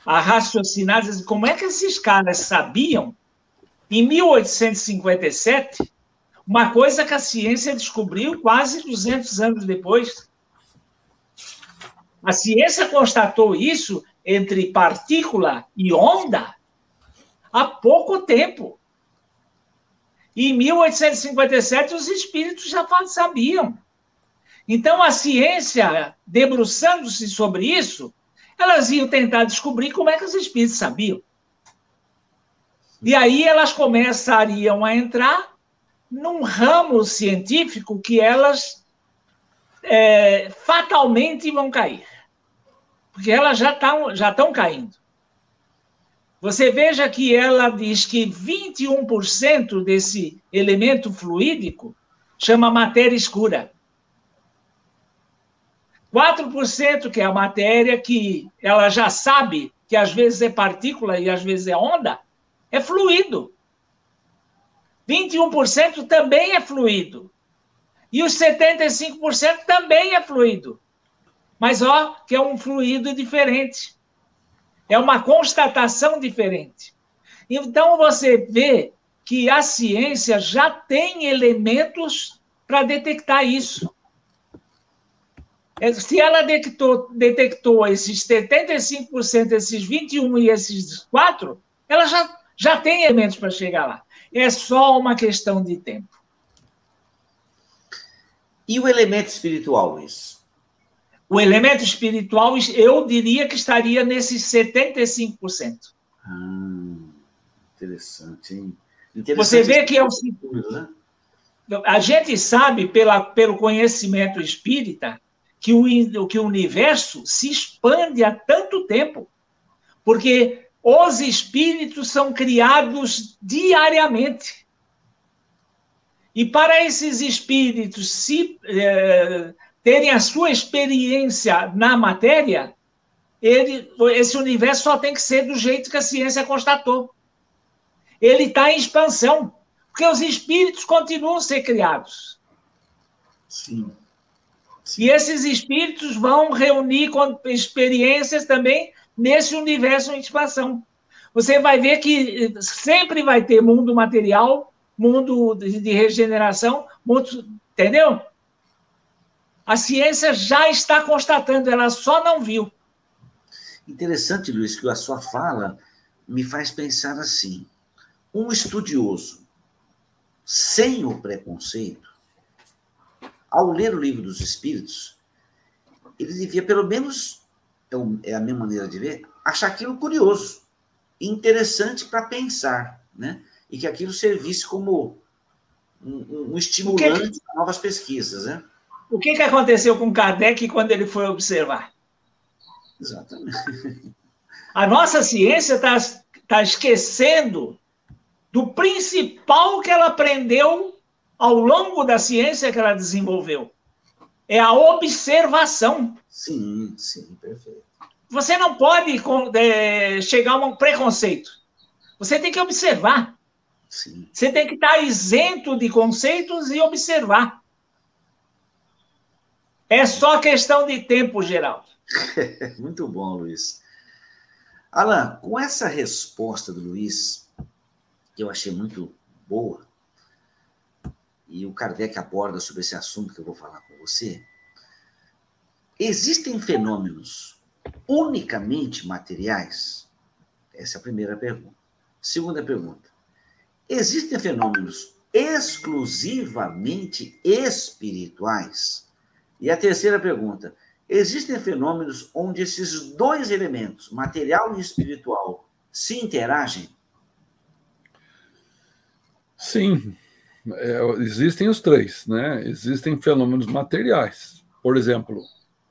S2: a raciocinar como é que esses caras sabiam, em 1857, uma coisa que a ciência descobriu quase 200 anos depois. A ciência constatou isso entre partícula e onda há pouco tempo. E em 1857, os espíritos já sabiam. Então, a ciência, debruçando-se sobre isso, elas iam tentar descobrir como é que os espíritos sabiam. E aí elas começariam a entrar num ramo científico que elas é, fatalmente vão cair. Porque elas já estão já caindo. Você veja que ela diz que 21% desse elemento fluídico chama matéria escura. 4% que é a matéria que ela já sabe que às vezes é partícula e às vezes é onda, é fluido. 21% também é fluido. E os 75% também é fluido. Mas ó, que é um fluido diferente. É uma constatação diferente. Então você vê que a ciência já tem elementos para detectar isso. É, se ela detectou, detectou esses 75%, esses 21% e esses 4%, ela já, já tem elementos para chegar lá. É só uma questão de tempo.
S1: E o elemento espiritual, Luiz?
S2: O elemento espiritual, eu diria que estaria nesses 75%.
S1: Ah, interessante, hein?
S2: Interessante Você vê que é o seguinte. Né? A gente sabe, pela, pelo conhecimento espírita, que o, que o universo se expande há tanto tempo, porque os espíritos são criados diariamente. E para esses espíritos se eh, terem a sua experiência na matéria, ele, esse universo só tem que ser do jeito que a ciência constatou. Ele está em expansão, porque os espíritos continuam a ser criados.
S1: Sim.
S2: E esses espíritos vão reunir experiências também nesse universo em expansão. Você vai ver que sempre vai ter mundo material, mundo de regeneração, mundo, entendeu? A ciência já está constatando, ela só não viu.
S1: Interessante, Luiz, que a sua fala me faz pensar assim: um estudioso sem o preconceito ao ler o livro dos Espíritos, ele devia, pelo menos, é, é a minha maneira de ver, achar aquilo curioso, interessante para pensar, né? E que aquilo servisse como um, um estimulante que... para novas pesquisas, né?
S2: O que, que aconteceu com Kardec quando ele foi observar?
S1: Exatamente. [laughs]
S2: A nossa ciência está tá esquecendo do principal que ela aprendeu ao longo da ciência que ela desenvolveu. É a observação.
S1: Sim, sim, perfeito.
S2: Você não pode é, chegar a um preconceito. Você tem que observar.
S1: Sim.
S2: Você tem que estar isento de conceitos e observar. É só questão de tempo, Geraldo. [laughs]
S1: Muito bom, Luiz. Alan, com essa resposta do Luiz, que eu achei muito boa, e o Kardec aborda sobre esse assunto que eu vou falar com você, existem fenômenos unicamente materiais? Essa é a primeira pergunta. Segunda pergunta: existem fenômenos exclusivamente espirituais? E a terceira pergunta: existem fenômenos onde esses dois elementos, material e espiritual, se interagem?
S3: Sim, é, existem os três, né? Existem fenômenos materiais, Por exemplo,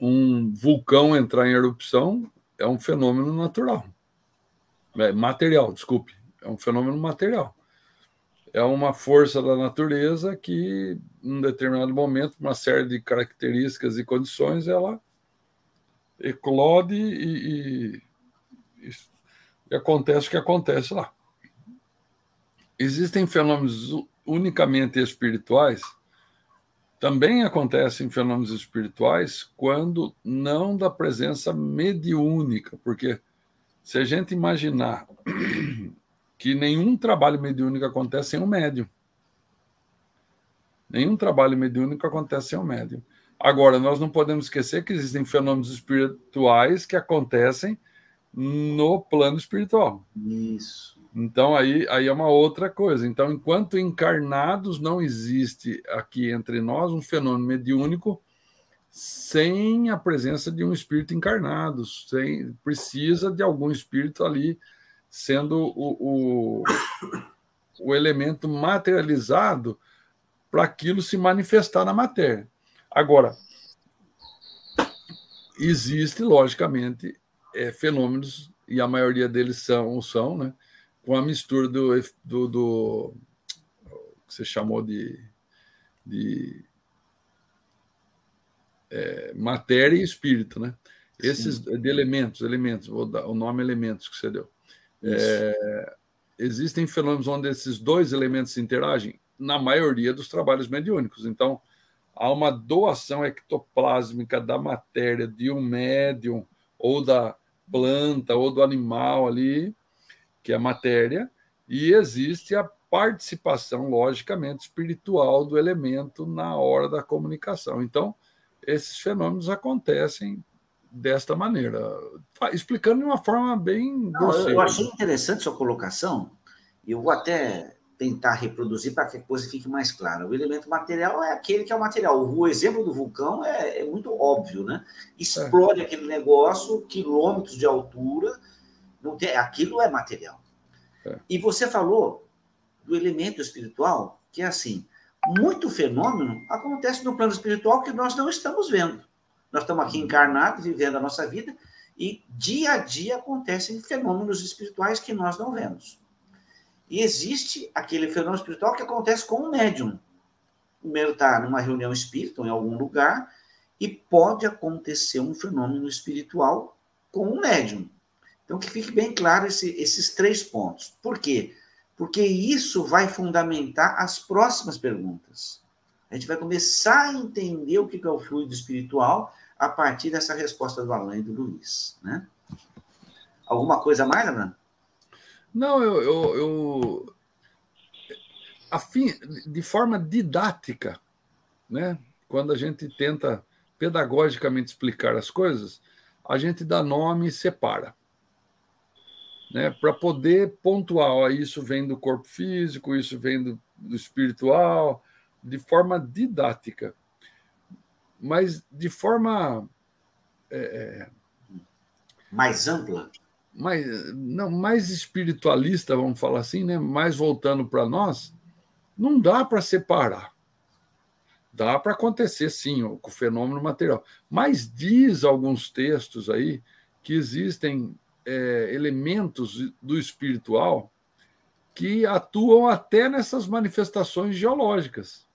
S3: um vulcão entrar em erupção é um fenômeno natural. É material, desculpe. É um fenômeno material. É uma força da natureza que, em determinado momento, uma série de características e condições, ela eclode e, e, e acontece o que acontece lá. Existem fenômenos unicamente espirituais, também acontecem fenômenos espirituais quando não da presença mediúnica, porque se a gente imaginar [clears throat] que nenhum trabalho mediúnico acontece sem um médium, nenhum trabalho mediúnico acontece sem um médium. Agora, nós não podemos esquecer que existem fenômenos espirituais que acontecem no plano espiritual.
S1: Isso.
S3: Então, aí, aí é uma outra coisa. Então, enquanto encarnados, não existe aqui entre nós um fenômeno mediúnico sem a presença de um espírito encarnado. Sem, precisa de algum espírito ali sendo o, o, o elemento materializado para aquilo se manifestar na matéria. Agora, existe, logicamente, é, fenômenos, e a maioria deles são, são né, com a mistura do, do, do que você chamou de, de é, matéria e espírito, né? Esses de elementos, elementos, vou dar o nome elementos que você deu. É, existem fenômenos onde esses dois elementos interagem na maioria dos trabalhos mediúnicos. Então, há uma doação ectoplásmica da matéria de um médium ou da planta ou do animal ali, que é a matéria, e existe a participação, logicamente, espiritual do elemento na hora da comunicação. Então, esses fenômenos acontecem desta maneira, explicando de uma forma bem
S1: Eu achei interessante sua colocação, e eu vou até tentar reproduzir para que a coisa fique mais clara. O elemento material é aquele que é o material. O exemplo do vulcão é, é muito óbvio, né? Explode é. aquele negócio, quilômetros de altura, não tem, aquilo é material. É. E você falou do elemento espiritual, que é assim, muito fenômeno acontece no plano espiritual que nós não estamos vendo. Nós estamos aqui encarnados, vivendo a nossa vida, e dia a dia acontecem fenômenos espirituais que nós não vemos. E existe aquele fenômeno espiritual que acontece com o médium. O médium está numa reunião espírita, ou em algum lugar, e pode acontecer um fenômeno espiritual com o médium. Então, que fique bem claro esse, esses três pontos. Por quê? Porque isso vai fundamentar as próximas perguntas. A gente vai começar a entender o que é o fluido espiritual a partir dessa resposta do Alain e do Luiz. Né? Alguma coisa mais, Ana?
S3: Não, eu, eu, eu afim, de forma didática, né? Quando a gente tenta pedagogicamente explicar as coisas, a gente dá nome e separa. Né, para poder pontuar, ó, isso vem do corpo físico, isso vem do, do espiritual, de forma didática. Mas de forma. É, é
S1: mais ampla?
S3: mais, não, mais espiritualista, vamos falar assim, né? mais voltando para nós, não dá para separar. Dá para acontecer, sim, com o fenômeno material. Mas diz alguns textos aí que existem é, elementos do espiritual que atuam até nessas manifestações geológicas.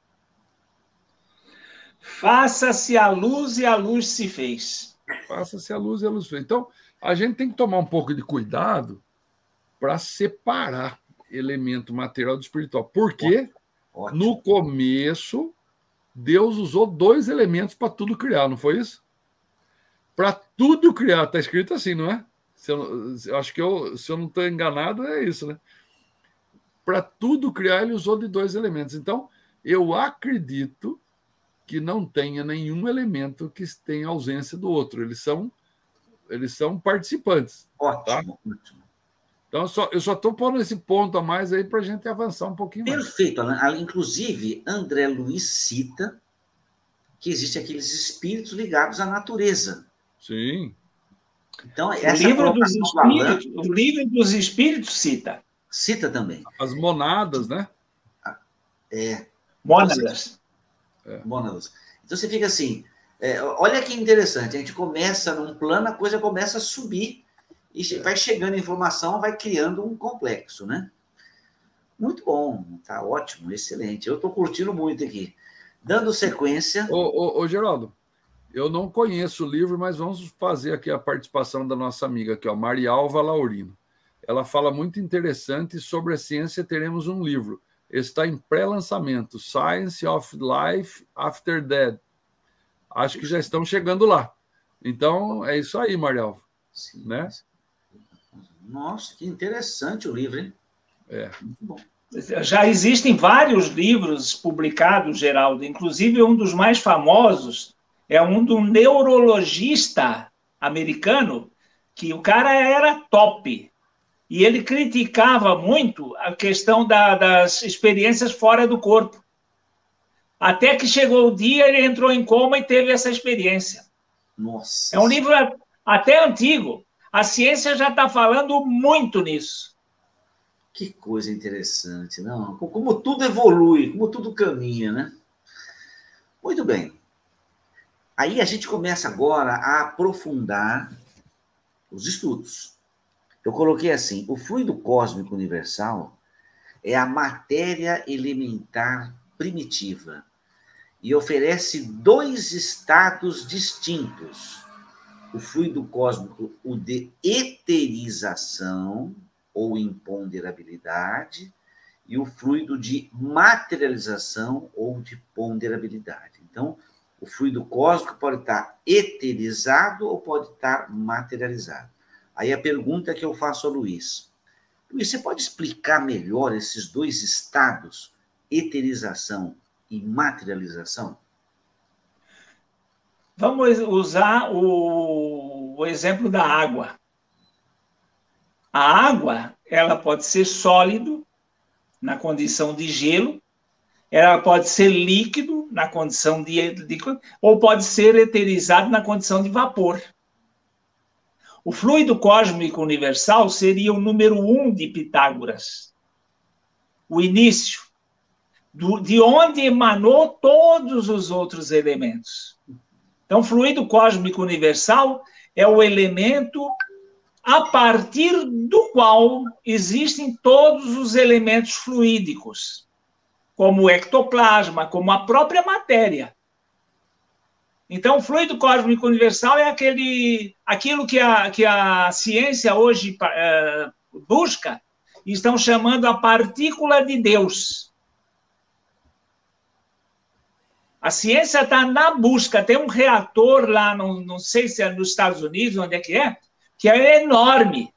S2: Faça-se a luz e a luz se fez.
S3: Faça-se a luz e a luz se fez. Então, a gente tem que tomar um pouco de cuidado para separar elemento material do espiritual. Porque Ótimo. no começo Deus usou dois elementos para tudo criar, não foi isso? Para tudo criar, está escrito assim, não é? Se eu, eu acho que eu, se eu não estou enganado, é isso, né? Para tudo criar, ele usou de dois elementos. Então, eu acredito que não tenha nenhum elemento que tenha ausência do outro. Eles são eles são participantes.
S1: Ótimo, tá? ótimo.
S3: Então, eu só, eu só estou pondo esse ponto a mais aí para a gente avançar um pouquinho
S1: Perfeito, mais. Perfeito. Inclusive, André Luiz cita que existem aqueles espíritos ligados à natureza.
S3: Sim.
S2: Então, o livro, dos espíritos, o livro dos espíritos cita.
S1: Cita também.
S3: As monadas, né?
S1: É.
S2: Mônadas.
S1: É. Mônadas. Então você fica assim, É, olha que interessante, a gente começa num plano, a coisa começa a subir e vai chegando informação, vai criando um complexo, né? Muito bom, tá ótimo, excelente. Eu estou curtindo muito aqui. Dando sequência.
S3: Ô, ô, ô, Geraldo, eu não conheço o livro, mas vamos fazer aqui a participação da nossa amiga aqui, ó, Marialva Laurino. Ela fala muito interessante sobre a ciência. Teremos um livro. Está em pré-lançamento, Science of Life After Death. Acho que já estão chegando lá. Então, é isso aí, Marialva. Sim. Né?
S1: Nossa, que interessante o livro, hein?
S3: É. Muito bom.
S2: Já existem vários livros publicados, Geraldo, inclusive um dos mais famosos é um do neurologista americano, que o cara era top. E ele criticava muito a questão da, das experiências fora do corpo. Até que chegou o dia, ele entrou em coma e teve essa experiência.
S1: Nossa.
S2: É um livro até antigo. A ciência já está falando muito nisso.
S1: Que coisa interessante, não? Como tudo evolui, como tudo caminha, né? Muito bem. Aí a gente começa agora a aprofundar os estudos. Eu coloquei assim: o fluido cósmico universal é a matéria elementar primitiva e oferece dois estados distintos. O fluido cósmico, o de eterização ou imponderabilidade, e o fluido de materialização ou de ponderabilidade. Então, o fluido cósmico pode estar eterizado ou pode estar materializado. Aí a pergunta que eu faço ao Luiz: Luiz, você pode explicar melhor esses dois estados, eterização e materialização?
S2: Vamos usar o, o exemplo da água. A água, ela pode ser sólido na condição de gelo, ela pode ser líquido na condição de líquido, ou pode ser eterizado na condição de vapor. O fluido cósmico universal seria o número um de Pitágoras, o início, do, de onde emanou todos os outros elementos. Então, fluido cósmico universal é o elemento a partir do qual existem todos os elementos fluídicos, como o ectoplasma, como a própria matéria. Então, o fluido cósmico universal é aquele, aquilo que a, que a ciência hoje uh, busca, e estão chamando a partícula de Deus. A ciência está na busca. Tem um reator lá, não, não sei se é nos Estados Unidos, onde é que é, que é enorme.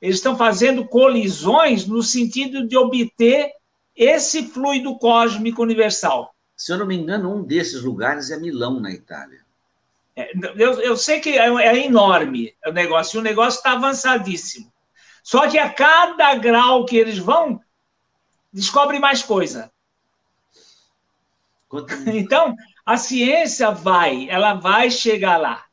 S2: Eles estão fazendo colisões no sentido de obter esse fluido cósmico universal.
S1: Se eu não me engano, um desses lugares é Milão, na Itália.
S2: É, eu, eu, sei que é, é, enorme o negócio, o negócio está avançadíssimo. Só que a cada grau que eles vão, descobre mais coisa. [laughs] Então, a ciência vai, ela vai chegar lá.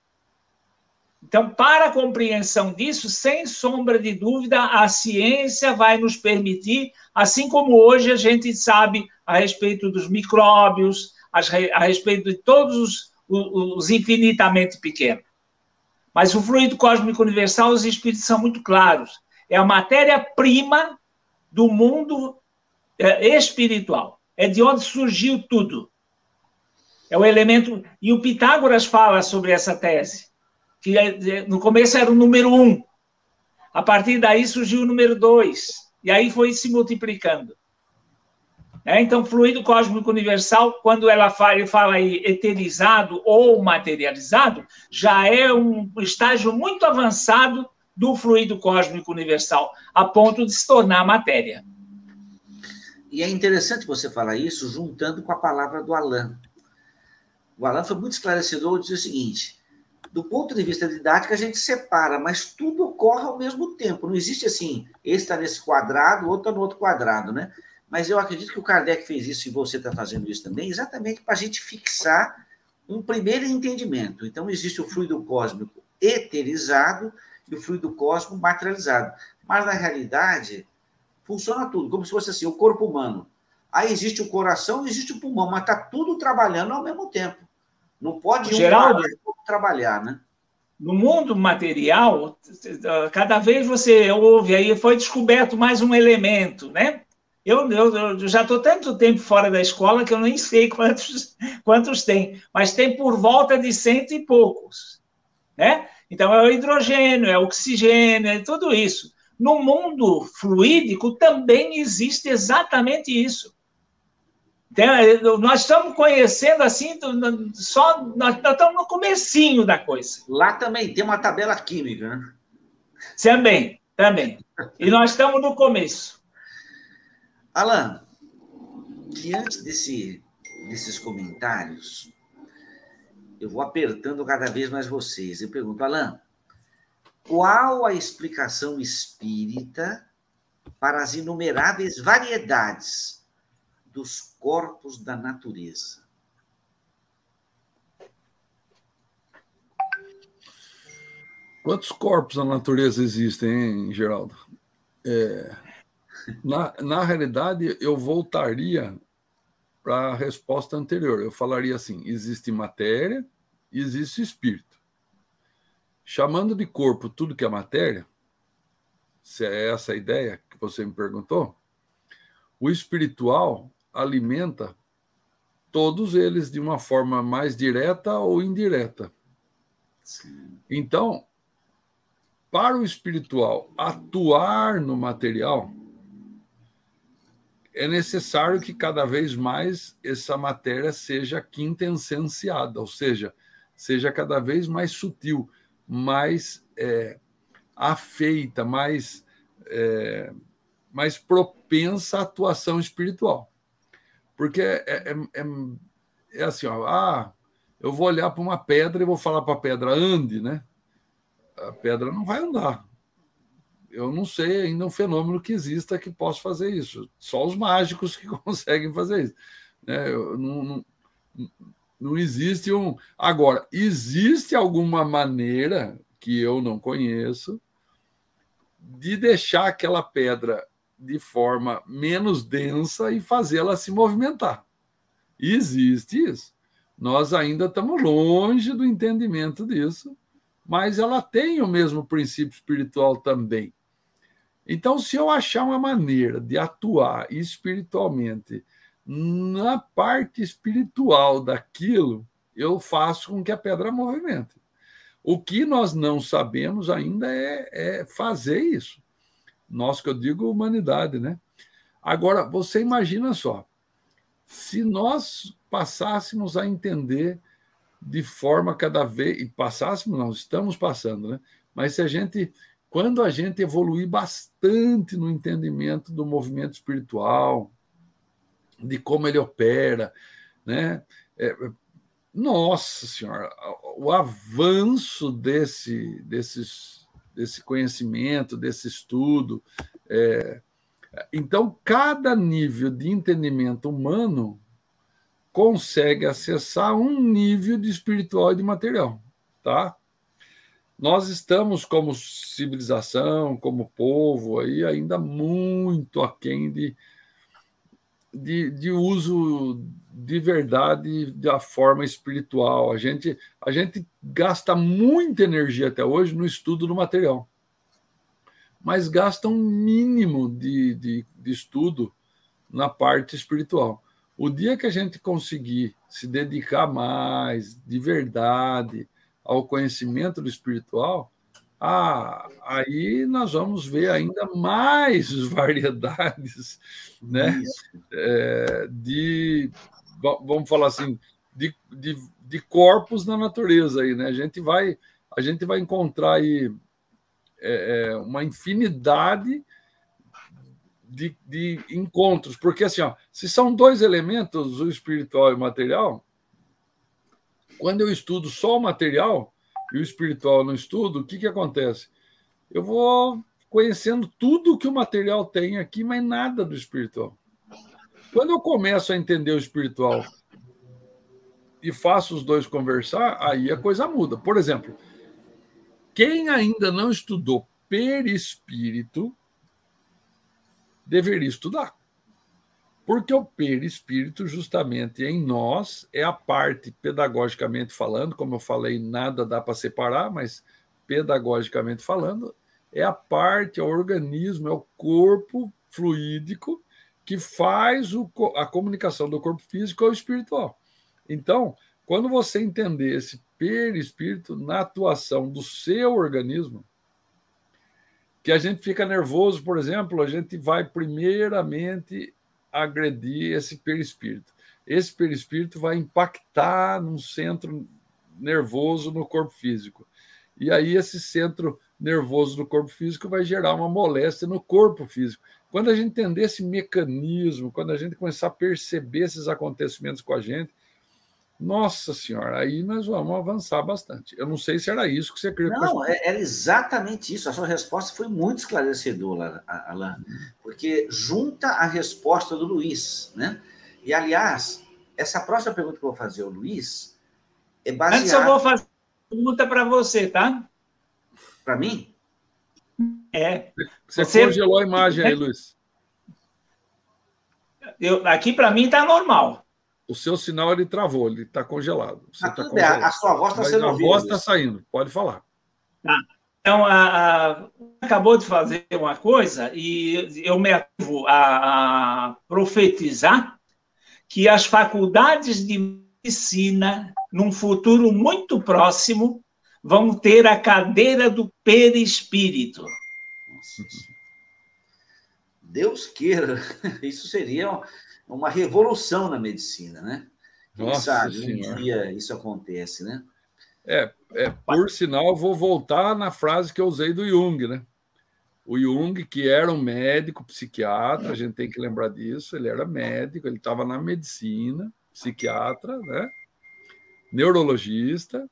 S2: Então, para a compreensão disso, sem sombra de dúvida, a ciência vai nos permitir, assim como hoje a gente sabe a respeito dos micróbios, a respeito de todos os, os infinitamente pequenos. Mas o fluido cósmico universal, os espíritos são muito claros. É a matéria-prima do mundo é, espiritual. É de onde surgiu tudo. É o elemento. E o Pitágoras fala sobre essa tese, que é, no começo era o número um. A partir daí surgiu o número dois. E aí foi se multiplicando. É, então, fluido cósmico universal, quando ela fala, ele fala aí eterizado ou materializado, já é um estágio muito avançado do fluido cósmico universal, a ponto de se tornar matéria.
S1: E é interessante você falar isso juntando com a palavra do Alain. O Alain foi muito esclarecedor, disse o seguinte: do ponto de vista didático, a gente separa, mas tudo ocorre ao mesmo tempo. Não existe assim, esse está nesse quadrado, o outro está no outro quadrado, né? Mas eu acredito que o Kardec fez isso e você está fazendo isso também, exatamente para a gente fixar um primeiro entendimento. Então, existe o fluido cósmico eterizado e o fluido cósmico materializado. Mas, na realidade, funciona tudo, como se fosse assim, o corpo humano. Aí existe o coração, existe o pulmão, mas está tudo trabalhando ao mesmo tempo. Não pode
S2: Geraldo,
S1: trabalhar, né?
S2: No mundo material, cada vez você ouve aí, foi descoberto mais um elemento, né? Eu, eu, eu já estou tanto tempo fora da escola que eu nem sei quantos, quantos tem, mas tem por volta de cento e poucos, né? Então, é o hidrogênio, é o oxigênio, é tudo isso. No mundo fluídico também existe exatamente isso. Então, nós estamos conhecendo assim, só nós estamos no comecinho da coisa.
S1: Lá também tem uma tabela química, né?
S2: Também, também. E nós estamos no começo.
S1: Alan, diante desse, desses comentários, eu vou apertando cada vez mais vocês. Eu pergunto, Alan, qual a explicação espírita para as inumeráveis variedades dos corpos da natureza?
S3: Quantos corpos na natureza existem, hein, Geraldo? É, na, na realidade, eu voltaria para a resposta anterior. Eu falaria assim: existe matéria e existe espírito. Chamando de corpo tudo que é matéria, se é essa a ideia que você me perguntou, o espiritual alimenta todos eles de uma forma mais direta ou indireta. Sim. Então, para o espiritual atuar no material, é necessário que cada vez mais essa matéria seja quintessenciada, ou seja, seja cada vez mais sutil, mais é, afeita, mais, é, mais propensa à atuação espiritual. Porque é, é, é, é assim, ó, ah, eu vou olhar para uma pedra e vou falar para a pedra, ande, né? A pedra não vai andar eu não sei ainda um fenômeno que exista que possa fazer isso. Só os mágicos que [laughs] conseguem fazer isso. Né? Não, não, não existe um. Agora, existe alguma maneira que eu não conheço de deixar aquela pedra de forma menos densa e fazê-la se movimentar. Existe isso. Nós ainda estamos longe do entendimento disso, mas ela tem o mesmo princípio espiritual também. Então, se eu achar uma maneira de atuar espiritualmente na parte espiritual daquilo, eu faço com que a pedra movimente. O que nós não sabemos ainda é, é fazer isso. Nós que eu digo humanidade, né? Agora, você imagina só, se nós passássemos a entender de forma cada vez, e passássemos, nós estamos passando, né? Mas se a gente quando a gente evoluir bastante no entendimento do movimento espiritual, de como ele opera, né? É, nossa Senhora, o avanço desse, desses, desse conhecimento, desse estudo. É, então, cada nível de entendimento humano consegue acessar um nível de espiritual e de material, tá? nós estamos como civilização, como povo, aí ainda muito aquém de, de, de uso de verdade da forma espiritual. A gente, a gente gasta muita energia até hoje no estudo do material, mas gasta um mínimo de, de, de estudo na parte espiritual. O dia que a gente conseguir se dedicar mais, de verdade, ao conhecimento do espiritual, ah, aí nós vamos ver ainda mais [laughs] variedades né? É, de, vamos falar assim, de, de, de, corpos na natureza. Aí, né? a, gente vai, a gente vai encontrar aí é, é, uma infinidade de, de encontros, porque assim, ó, se são dois elementos, o espiritual e o material, quando eu estudo só o material e o espiritual não estudo, o que, que acontece? Eu vou conhecendo tudo que o material tem aqui, mas nada do espiritual. Quando eu começo a entender o espiritual e faço os dois conversar, aí a coisa muda. Por exemplo, quem ainda não estudou perispírito deveria estudar. Porque o perispírito, justamente em nós, é a parte, pedagogicamente falando, como eu falei, nada dá para separar, mas pedagogicamente falando, é a parte, é o organismo, é o corpo fluídico que faz o, a comunicação do corpo físico ao espiritual. Então, quando você entender esse perispírito na atuação do seu organismo, que a gente fica nervoso, por exemplo, a gente vai primeiramente agredir esse perispírito. Esse perispírito vai impactar num centro nervoso no corpo físico. E aí esse centro nervoso do corpo físico vai gerar uma moléstia no corpo físico. Quando a gente entender esse mecanismo, quando a gente começar a perceber esses acontecimentos com a gente, nossa senhora, aí nós vamos avançar bastante. Eu não sei se era isso que você queria.
S1: Não, é, era exatamente isso. A sua resposta foi muito esclarecedora, Alain, porque junta a resposta do Luiz, né? E, aliás, essa próxima pergunta que eu vou fazer ao Luiz é baseada...
S2: Antes eu vou fazer uma pergunta para você, tá?
S1: Para mim?
S2: É.
S3: Você, você congelou a imagem aí, [laughs] Luiz.
S2: Eu, aqui para mim está normal
S3: o seu sinal ele travou, ele está congelado. Você
S1: ah, tá congelado. A sua voz está sendo
S3: ouvida. A voz está saindo, pode falar.
S2: Tá. Então, a, a, acabou de fazer uma coisa e eu me ativo a, a profetizar que as faculdades de medicina, num futuro muito próximo, vão ter a cadeira do perispírito.
S1: Deus queira, [laughs] isso seria uma revolução na medicina, né? Quem Nossa sabe senhora. um dia isso acontece, né?
S3: É, é, por sinal, vou voltar na frase que eu usei do Jung, né? O Jung, que era um médico psiquiatra, a gente tem que lembrar disso, ele era médico, ele estava na medicina, psiquiatra, né? Neurologista,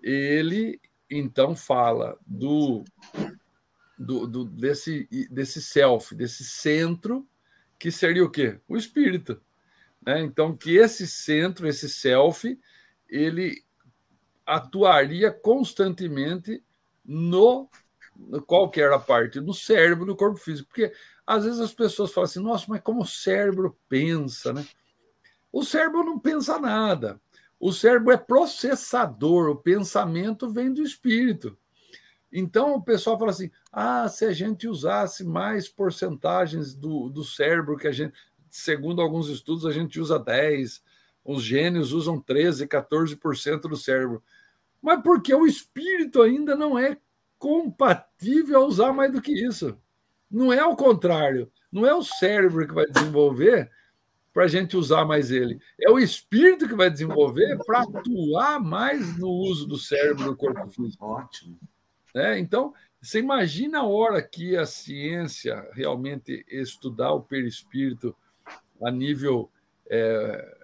S3: ele então fala do, do, do desse, desse self, desse centro que seria o quê? O espírito. Né? Então, que esse centro, esse self, ele atuaria constantemente no, qualquer a parte do cérebro do corpo físico. Porque às vezes as pessoas falam assim, nossa, mas como o cérebro pensa, né? O cérebro não pensa nada. O cérebro é processador, o pensamento vem do espírito. Então o pessoal fala assim: ah, se a gente usasse mais porcentagens do, do cérebro que a gente, segundo alguns estudos, a gente usa 10, os gênios usam 13, 14% do cérebro. Mas porque o espírito ainda não é compatível a usar mais do que isso. Não é o contrário. Não é o cérebro que vai desenvolver para a gente usar mais ele. É o espírito que vai desenvolver para atuar mais no uso do cérebro do corpo físico.
S1: Ótimo.
S3: Né? Então, você imagina a hora que a ciência realmente estudar o perispírito a nível é,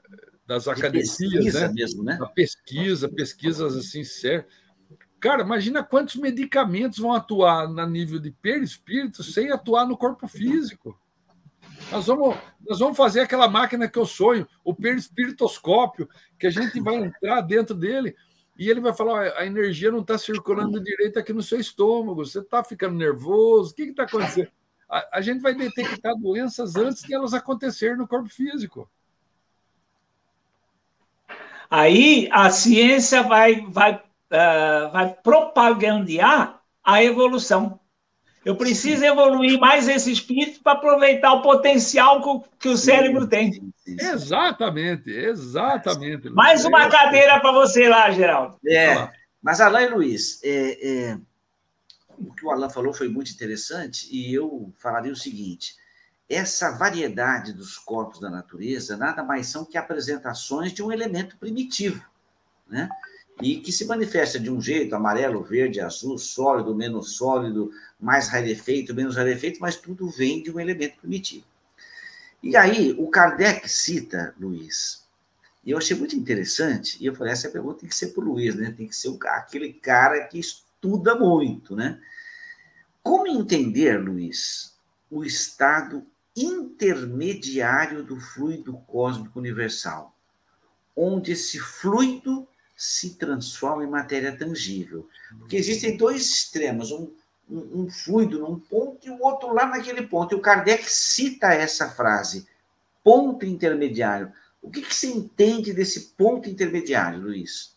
S3: das academias, pesquisa né? mesmo, né? A pesquisa, pesquisas assim sérias. Cara, imagina quantos medicamentos vão atuar na nível de perispírito sem atuar no corpo físico. Nós vamos, nós vamos fazer aquela máquina que eu sonho, o perispiritoscópio, que a gente vai entrar dentro dele e ele vai falar: a energia não está circulando direito aqui no seu estômago, você está ficando nervoso, o que está acontecendo? A, a, gente vai detectar doenças antes de elas acontecerem no corpo físico.
S2: Aí a ciência vai, vai, uh, vai propagandear a evolução. Eu preciso evoluir mais esse espírito para aproveitar o potencial que o cérebro tem.
S3: Exatamente, exatamente.
S2: Mais uma cadeira para você lá, Geraldo.
S1: É, mas Alain e Luiz, é, é, o que o Alain falou foi muito interessante e eu falaria o seguinte: essa variedade dos corpos da natureza nada mais são que apresentações de um elemento primitivo, né? E que se manifesta de um jeito, amarelo, verde, azul, sólido, menos sólido, mais rarefeito, menos rarefeito, mas tudo vem de um elemento primitivo. E aí, o Kardec cita, Luiz, e eu achei muito interessante, e eu falei, essa pergunta tem que ser para o Luiz, né? tem que ser aquele cara que estuda muito, né? Como entender, Luiz, o estado intermediário do fluido cósmico universal, onde esse fluido se transforma em matéria tangível. Porque existem dois extremos, um, um, um fluido num ponto e o outro lá naquele ponto. E o Kardec cita essa frase: ponto intermediário. O que, que você entende desse ponto intermediário, Luiz?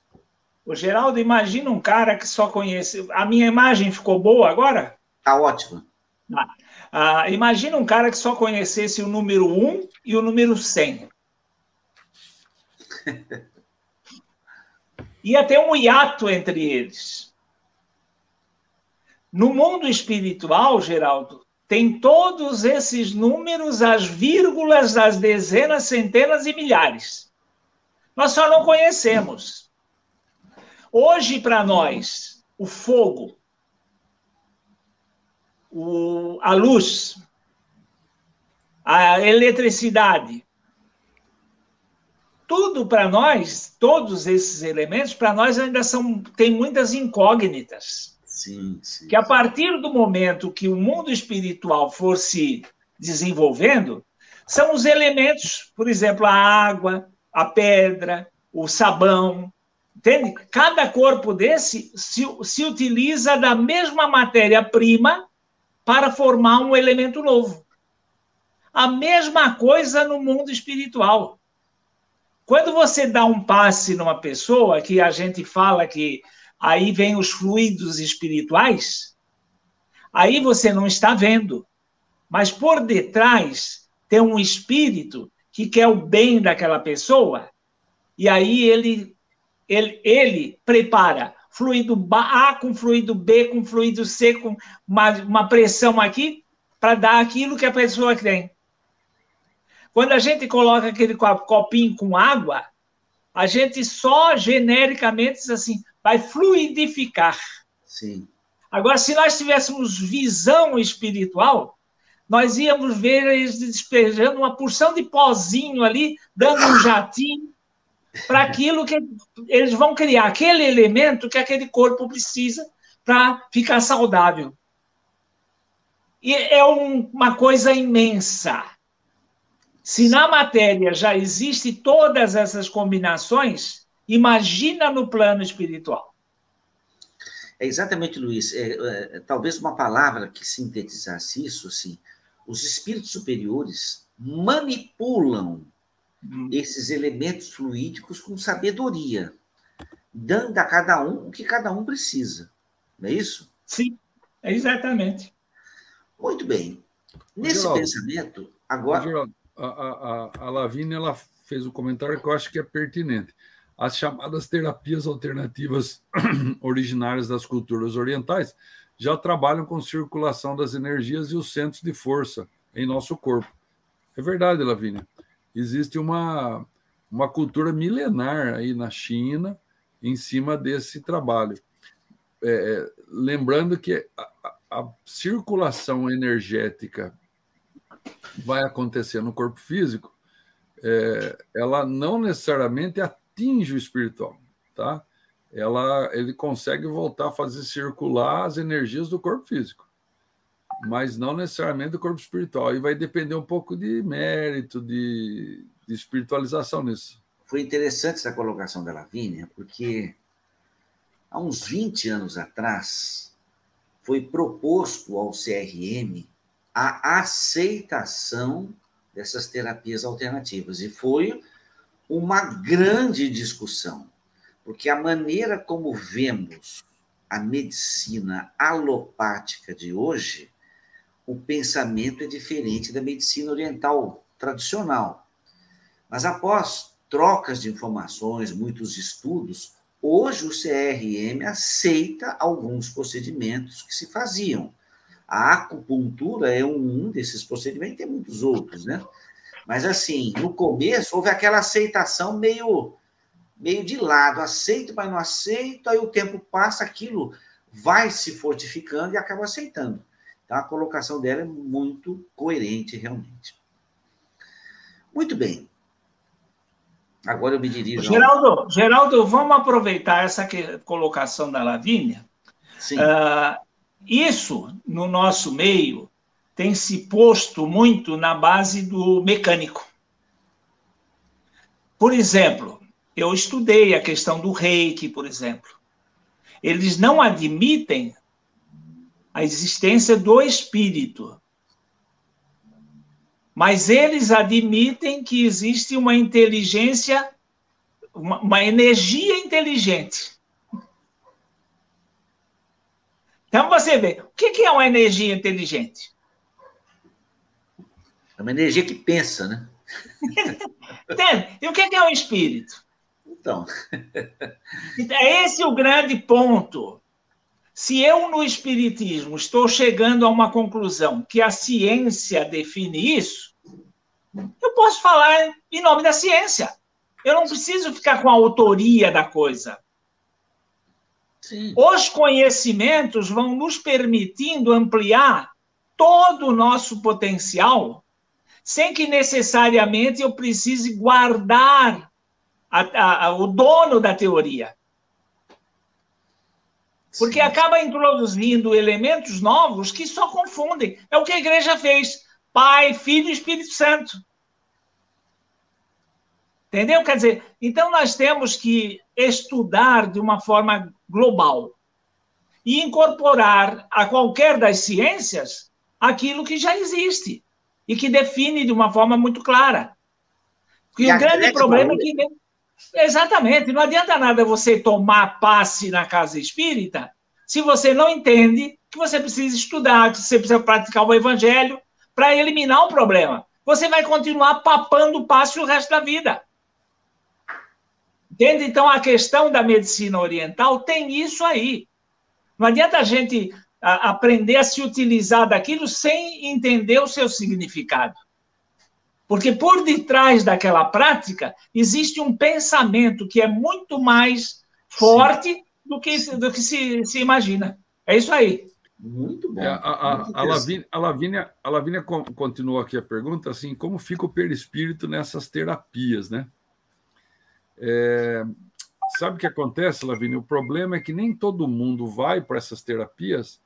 S2: O Geraldo, imagina um cara que só conhece. A minha imagem ficou boa agora?
S1: Tá ótima.
S2: Ah, ah, imagina um cara que só conhecesse o número 1 e o número 100. [laughs] Ia ter um hiato entre eles. No mundo espiritual, Geraldo, tem todos esses números, as vírgulas, as dezenas, centenas e milhares. Nós só não conhecemos. Hoje, para nós, o fogo, o, a luz, a eletricidade, tudo para nós, todos esses elementos, para nós ainda são tem muitas incógnitas.
S1: Sim, sim.
S2: Que a partir do momento que o mundo espiritual for se desenvolvendo, são os elementos, por exemplo, a água, a pedra, o sabão. Entende? Cada corpo desse se, se utiliza da mesma matéria-prima para formar um elemento novo. A mesma coisa no mundo espiritual. Quando você dá um passe numa pessoa, que a gente fala que aí vem os fluidos espirituais, aí você não está vendo. Mas por detrás tem um espírito que quer o bem daquela pessoa, e aí ele, ele, ele prepara fluido A com fluido B, com fluido C, com uma, uma pressão aqui, para dar aquilo que a pessoa tem. Quando a gente coloca aquele copinho com água, a gente só genericamente diz assim: vai fluidificar.
S1: Sim.
S2: Agora, se nós tivéssemos visão espiritual, nós íamos ver eles despejando uma porção de pozinho ali, dando um jatinho para aquilo que eles vão criar, aquele elemento que aquele corpo precisa para ficar saudável. E é um, uma coisa imensa. Se na matéria já existe todas essas combinações, Imagina no plano espiritual.
S1: É exatamente, Luiz. É, é, talvez uma palavra que sintetizasse isso, assim, os espíritos superiores manipulam hum. esses elementos fluídicos com sabedoria, dando a cada um o que cada um precisa. Não é isso?
S2: Sim, é exatamente.
S1: Muito bem. Nesse Geraldo, pensamento, agora.
S3: Geraldo, a, a, a Lavínia ela fez um comentário que eu acho que é pertinente as chamadas terapias alternativas [clears throat] originárias das culturas orientais já trabalham com circulação das energias e os centros de força em nosso corpo. É verdade, Lavínia. Existe uma, uma cultura milenar aí na China em cima desse trabalho. É, é lembrando que a, a, a circulação energética vai acontecer no corpo físico, é, ela não necessariamente atinge o espiritual, tá? Ela, ele consegue voltar a fazer circular as energias do corpo físico, mas não necessariamente do corpo espiritual. E vai depender um pouco de mérito, de, de espiritualização nisso.
S1: Foi interessante essa colocação da Lavínia, porque há uns 20 anos atrás foi proposto ao CRM a aceitação dessas terapias alternativas. E foi uma grande discussão, porque a maneira como vemos a medicina alopática de hoje, o pensamento é diferente da medicina oriental tradicional. Mas após trocas de informações, muitos estudos, hoje o CRM aceita alguns procedimentos que se faziam. A acupuntura é um desses procedimentos, tem muitos outros, né? Mas, assim, no começo, houve aquela aceitação meio, meio de lado. Aceito, mas não aceito. Aí o tempo passa, aquilo vai se fortificando e acaba aceitando. Então, a colocação dela é muito coerente, realmente. Muito bem. Agora eu me dirijo.
S2: Geraldo, Geraldo vamos aproveitar essa colocação da Lavínia.
S1: Sim. Uh,
S2: isso, no nosso meio, tem se posto muito na base do mecânico. Por exemplo, eu estudei a questão do reiki, por exemplo. Eles não admitem a existência do espírito. mas eles admitem que existe uma inteligência, uma, uma energia inteligente. Então você vê, o que é uma energia inteligente?
S1: É uma energia que pensa, né? [laughs]
S2: Entende? E o que é um espírito?
S1: Então.
S2: então. É esse o grande ponto. Se eu, no Espiritismo, estou chegando a uma conclusão que a ciência define isso, eu posso falar em nome da ciência. Eu não preciso ficar com a autoria da coisa. Sim. Os conhecimentos vão nos permitindo ampliar todo o nosso potencial, sem que necessariamente eu precise guardar a, a, o dono da teoria porque Sim. acaba introduzindo elementos novos que só confundem. É o que a igreja fez: Pai, Filho e Espírito Santo. Entendeu? Quer dizer, então nós temos que estudar de uma forma global e incorporar a qualquer das ciências aquilo que já existe e que define de uma forma muito clara. E, e o grande problema é que Exatamente. Não adianta nada você tomar passe na casa espírita se você não entende que você precisa estudar, que você precisa praticar o evangelho para eliminar o problema. Você vai continuar papando passe o resto da vida. Entende? Então, a questão da medicina oriental tem isso aí. Não adianta a gente aprender a se utilizar daquilo sem entender o seu significado. Porque por detrás daquela prática existe um pensamento que é muito mais forte Sim. do que, do que se, se imagina. É isso aí.
S3: Muito bom. É, a, a, muito a, Lavínia, a, Lavínia, a Lavínia continuou aqui a pergunta, assim, como fica o perispírito nessas terapias, né? É, sabe o que acontece, Lavínia? O problema é que nem todo mundo vai para essas terapias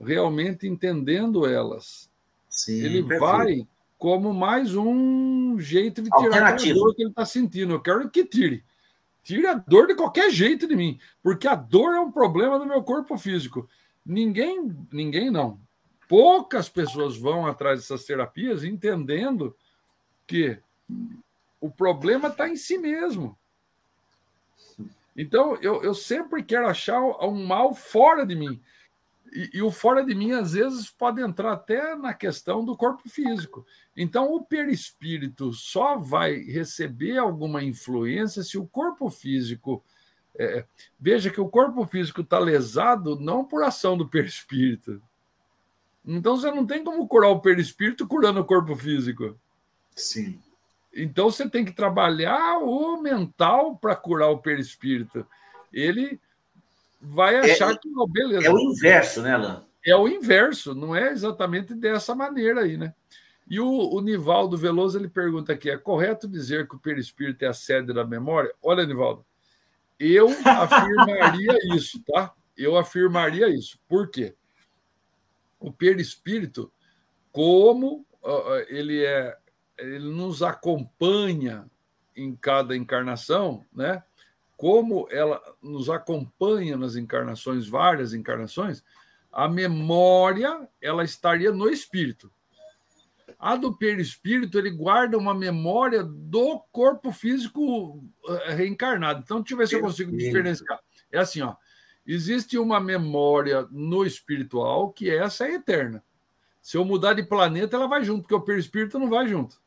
S3: realmente entendendo elas. Sim, Ele perfeito. vai como mais um jeito de tirar a dor que ele está sentindo. Eu quero que tire. Tire a dor de qualquer jeito de mim, porque a dor é um problema do meu corpo físico. Ninguém, ninguém não. Poucas pessoas vão atrás dessas terapias entendendo que o problema está em si mesmo. Então, eu, eu sempre quero achar um mal fora de mim. E, e, o fora de mim, às vezes, pode entrar até na questão do corpo físico. Então, o perispírito só vai receber alguma influência se o corpo físico. É, veja que o corpo físico está lesado não por ação do perispírito. Então, você não tem como curar o perispírito curando o corpo físico.
S1: Sim.
S3: Então, você tem que trabalhar o mental para curar o perispírito. Ele vai é, achar é, que, oh, beleza.
S1: É o inverso, né, Alain?
S3: É o inverso, não é exatamente dessa maneira aí, né? E o, o Nivaldo Veloso ele pergunta aqui: é correto dizer que o perispírito é a sede da memória? Olha, Nivaldo, eu [laughs] afirmaria isso, tá? Eu afirmaria isso. Por quê? O perispírito, como uh, ele é, ele nos acompanha em cada encarnação, né? como ela nos acompanha nas encarnações, várias encarnações, a memória ela estaria no espírito. A do perispírito, ele guarda uma memória do corpo físico eh, reencarnado. Então, deixa eu ver se eu consigo diferenciar. É assim, ó. Existe uma memória no espiritual que essa é eterna. Se eu mudar de planeta, ela vai junto, porque o perispírito não vai junto.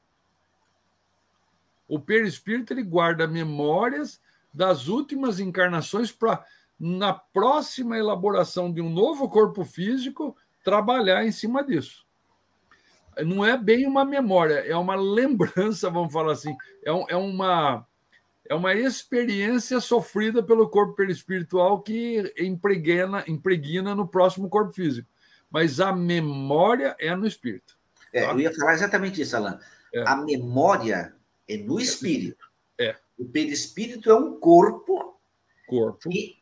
S3: O perispírito ele guarda memórias das últimas encarnações para, na próxima elaboração de um novo corpo físico, trabalhar em cima disso. Não é bem uma memória, é uma lembrança, vamos falar assim, é, um, é uma é uma experiência sofrida pelo corpo perispiritual que impregna, impregna no próximo corpo físico. Mas a memória é no espírito.
S1: É, tá? eu ia falar exatamente isso, Alan. É. A memória é no espírito.
S3: É.
S1: O perispírito é um corpo,
S3: corpo.
S1: que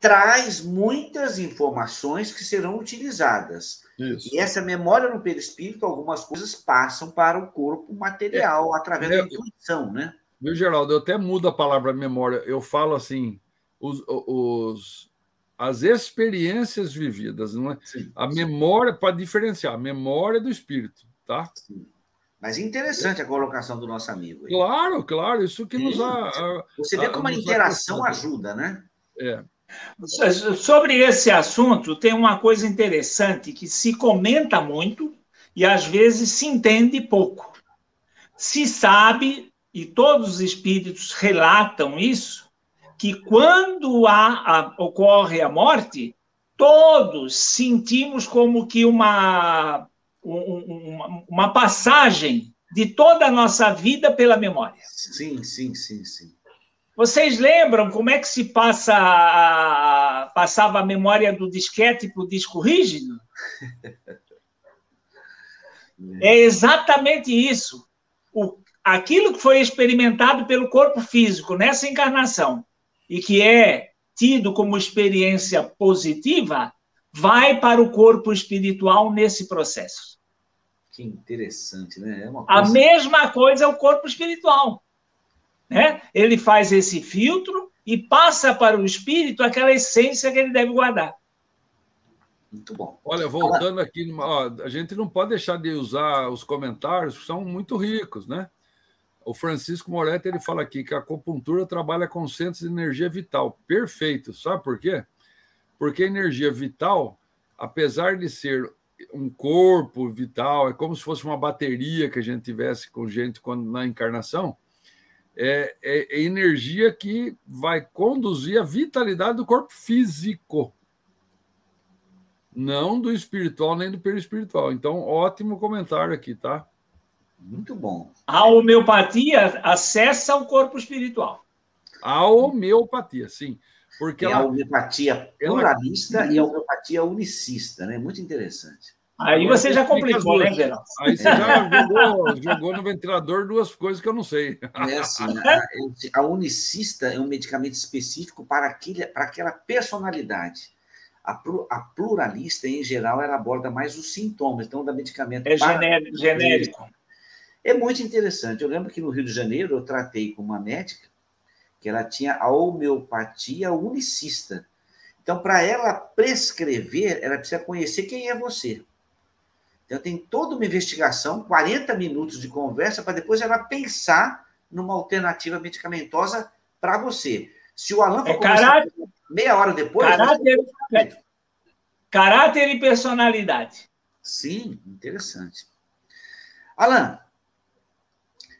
S1: traz muitas informações que serão utilizadas. Isso. E essa memória no perispírito, algumas coisas passam para o corpo material, é, através é, da intuição, né?
S3: Viu, Geraldo? Eu até mudo a palavra memória. Eu falo assim, os, os as experiências vividas, não é? Sim, a memória, para diferenciar, a memória do espírito, tá? Sim.
S1: Mas interessante a colocação do nosso amigo.
S3: Aí. Claro, claro, isso que nos
S1: a, Você vê como a interação ajuda, né?
S3: É.
S2: Sobre esse assunto, tem uma coisa interessante que se comenta muito e às vezes se entende pouco. Se sabe, e todos os espíritos relatam isso, que quando há, a, ocorre a morte, todos sentimos como que uma, uma, uma passagem de toda a nossa vida pela memória.
S1: Sim, sim, sim, sim.
S2: Vocês lembram como é que se passa a, passava a memória do disquete para o disco rígido? [laughs] é exatamente isso. O, aquilo que foi experimentado pelo corpo físico nessa encarnação e que é tido como experiência positiva, vai para o corpo espiritual nesse processo.
S1: Que interessante, né?
S2: É coisa... A mesma coisa é o corpo espiritual. Né? Ele faz esse filtro e passa para o espírito aquela essência que ele deve guardar.
S1: Muito bom.
S3: Olha, voltando aqui, ó, a gente não pode deixar de usar os comentários, são muito ricos, né? O Francisco Moretti ele fala aqui que a acupuntura trabalha com centros de energia vital. Perfeito. Sabe por quê? Porque a energia vital, apesar de ser um corpo vital, é como se fosse uma bateria que a gente tivesse com gente quando na encarnação é, é, é energia que vai conduzir a vitalidade do corpo físico, não do espiritual nem do perispiritual. Então, ótimo comentário aqui, tá?
S1: Muito bom.
S2: A homeopatia acessa o corpo espiritual.
S3: A homeopatia, sim. Porque
S1: ela, a homeopatia pluralista ela... e a homeopatia unicista, né? Muito interessante.
S2: Aí você já complicou, né, Geraldo?
S3: Aí você já jogou, jogou, no ventilador duas coisas que eu não sei.
S1: É assim, a, a, unicista é um medicamento específico para, aquele, para aquela personalidade. A, a, pluralista, em geral, ela aborda mais os sintomas, então, da medicamento.
S2: É genérico. genérico.
S1: É muito interessante. Eu lembro que no Rio de Janeiro eu tratei com uma médica que ela tinha a homeopatia unicista. Então, para ela prescrever, ela precisa conhecer quem é você. Então, tem toda uma investigação, 40 minutos de conversa, para depois ela pensar numa alternativa medicamentosa para você. Se o Alan
S2: for é caráter,
S1: meia hora depois.
S2: Caráter, você... caráter e personalidade.
S1: Sim, interessante. Alan,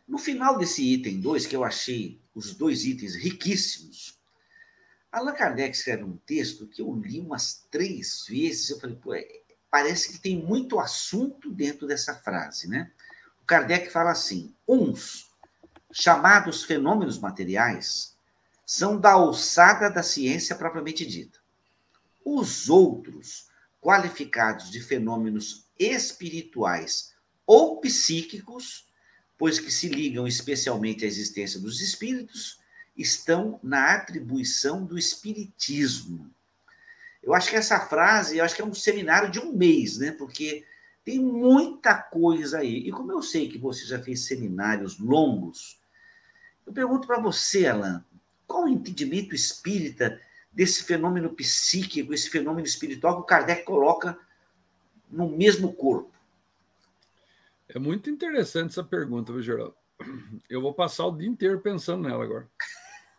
S1: no final desse item 2, que eu achei os dois itens riquíssimos, Allan Kardec escreve um texto que eu li umas três vezes. Eu falei, pô, é, parece que tem muito assunto dentro dessa frase, né? O Kardec fala assim: uns, chamados fenômenos materiais, são da alçada da ciência propriamente dita. Os outros, qualificados de fenômenos espirituais ou psíquicos, pois que se ligam especialmente à existência dos espíritos, estão na atribuição do espiritismo eu acho que essa frase, eu acho que é um seminário de um mês, né? Porque tem muita coisa aí. E como eu sei que você já fez seminários longos, eu pergunto para você, Alan, qual o entendimento espírita desse fenômeno psíquico, esse fenômeno espiritual que o Kardec coloca no mesmo corpo?
S3: É muito interessante essa pergunta, viu, Geraldo? [clears throat] Eu vou passar o dia inteiro pensando nela agora.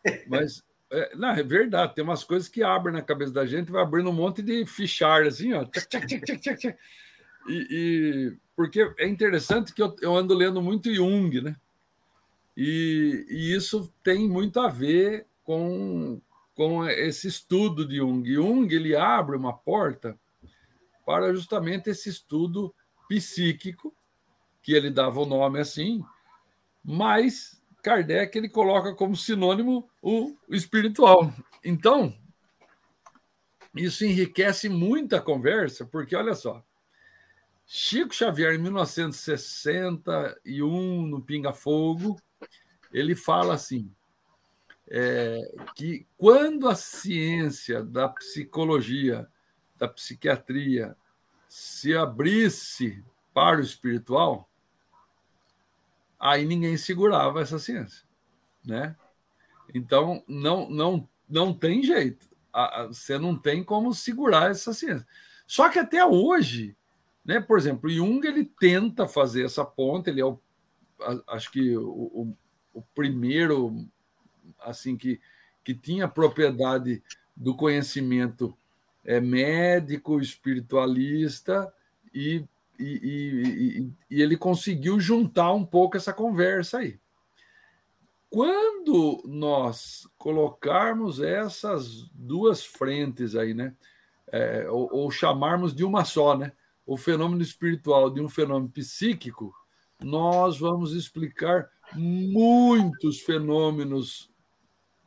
S3: [laughs] Mas é, não, é verdade, tem umas coisas que abrem na cabeça da gente, vai abrindo um monte de fichário, assim, ó. E, e, porque é interessante que eu, eu, ando lendo muito Jung, né? E, e, isso tem muito a ver com, com esse estudo de Jung. Jung ele abre uma porta para justamente esse estudo psíquico, que ele dava o nome assim, mas Kardec ele coloca como sinônimo o espiritual. Então, isso enriquece muito a conversa, porque olha só, Chico Xavier, em 1961, no Pinga Fogo, ele fala assim: é, que quando a ciência da psicologia, da psiquiatria, se abrisse para o espiritual, aí ninguém segurava essa ciência, né? Então não não não tem jeito, você não tem como segurar essa ciência. Só que até hoje, né? Por exemplo, Jung ele tenta fazer essa ponte, ele é o acho que o, o, o primeiro assim que, que tinha propriedade do conhecimento é médico, espiritualista e, e, e, e, ele conseguiu juntar um pouco essa conversa aí. Quando nós colocarmos essas duas frentes aí, né, é, ou, ou chamarmos de uma só, né, o fenômeno espiritual de um fenômeno psíquico, nós vamos explicar muitos fenômenos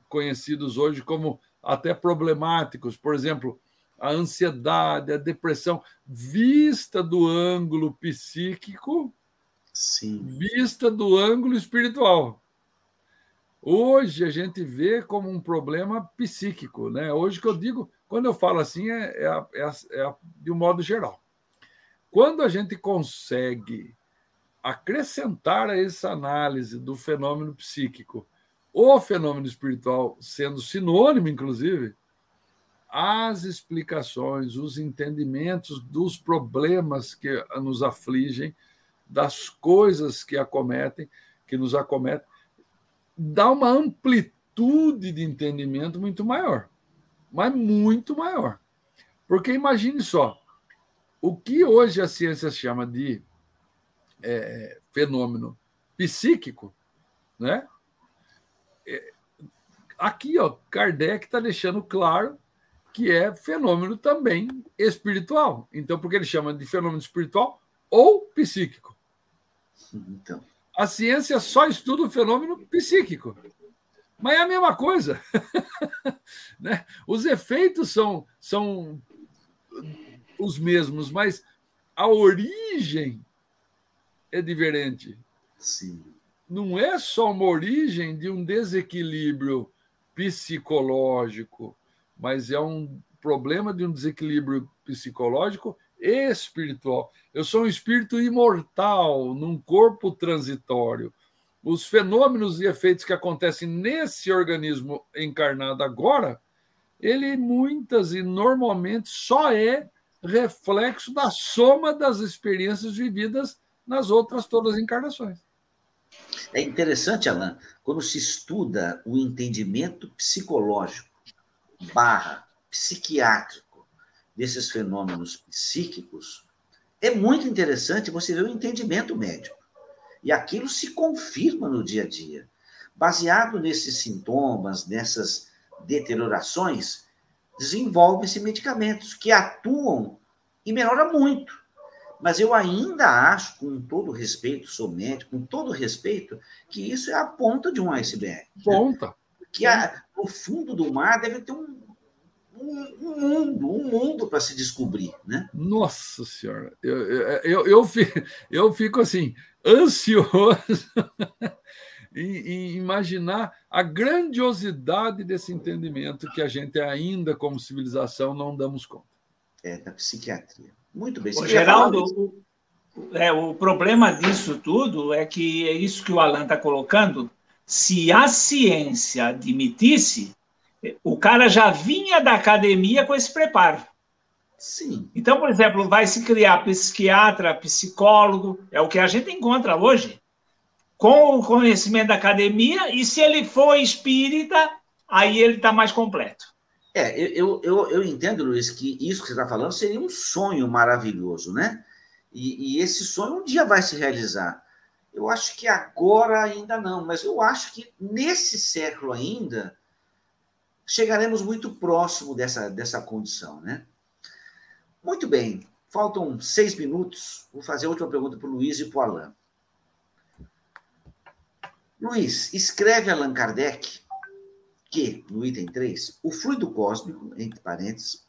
S3: conhecidos hoje como até problemáticos. Por exemplo, a ansiedade, a depressão, vista do ângulo psíquico,
S1: Sim.
S3: vista do ângulo espiritual. Hoje a gente vê como um problema psíquico, né? Hoje que eu digo, quando eu falo assim, é, é, é, é de um modo geral. Quando a gente consegue acrescentar a essa análise do fenômeno psíquico o fenômeno espiritual sendo sinônimo, inclusive, as explicações, os entendimentos dos problemas que nos afligem, das coisas que acometem, que nos acometem, dá uma amplitude de entendimento muito maior, mas muito maior. Porque imagine só, o que hoje a ciência chama de é, fenômeno psíquico, né? É, aqui, ó, Kardec está deixando claro que é fenômeno também espiritual. Então, porque ele chama de fenômeno espiritual ou psíquico.
S1: Então.
S3: A ciência só estuda o fenômeno psíquico. Mas é a mesma coisa. [laughs] né? Os efeitos são, são os mesmos, mas a origem é diferente.
S1: Sim.
S3: Não é só uma origem de um desequilíbrio psicológico, mas é um problema de um desequilíbrio psicológico e espiritual. Eu sou um espírito imortal num corpo transitório. Os fenômenos e efeitos que acontecem nesse organismo encarnado agora, ele muitas e normalmente só é reflexo da soma das experiências vividas nas outras todas as encarnações.
S1: É interessante, Alain, quando se estuda o entendimento psicológico barra psiquiátrico desses fenômenos psíquicos, é muito interessante você ver o entendimento médico. E aquilo se confirma no dia a dia. Baseado nesses sintomas, nessas deteriorações, desenvolvem-se medicamentos que atuam e melhoram muito. Mas eu ainda acho, com todo respeito, sou médico, com todo respeito, que isso é a ponta de um iceberg.
S3: Ponta.
S1: Que a, no fundo do mar deve ter um, um, um mundo, um mundo para se descobrir, né?
S3: Nossa Senhora, eu, eu, eu, fico, eu fico assim, ansioso [laughs] em, em imaginar a grandiosidade desse entendimento que a gente ainda, como civilização, não damos conta.
S1: É, da psiquiatria. Muito bem.
S2: Ô, Geraldo, o, é, o problema disso tudo é que é isso que o Alan está colocando, se a ciência admitisse, o cara já vinha da academia com esse preparo.
S1: Sim.
S2: Então, por exemplo, vai se criar psiquiatra, psicólogo, é o que a gente encontra hoje, com o conhecimento da academia, e se ele for espírita, aí ele está mais completo.
S1: É, eu, eu, eu entendo, Luiz, que isso que você está falando seria um sonho maravilhoso, né? E, e esse sonho um dia vai se realizar. Eu acho que agora ainda não, mas eu acho que nesse século ainda chegaremos muito próximo dessa, dessa condição, né? Muito bem, faltam seis minutos. Vou fazer a última pergunta para o Luiz e para o Alain. Luiz, escreve Allan Kardec que, no item 3, o fluido cósmico, entre parênteses,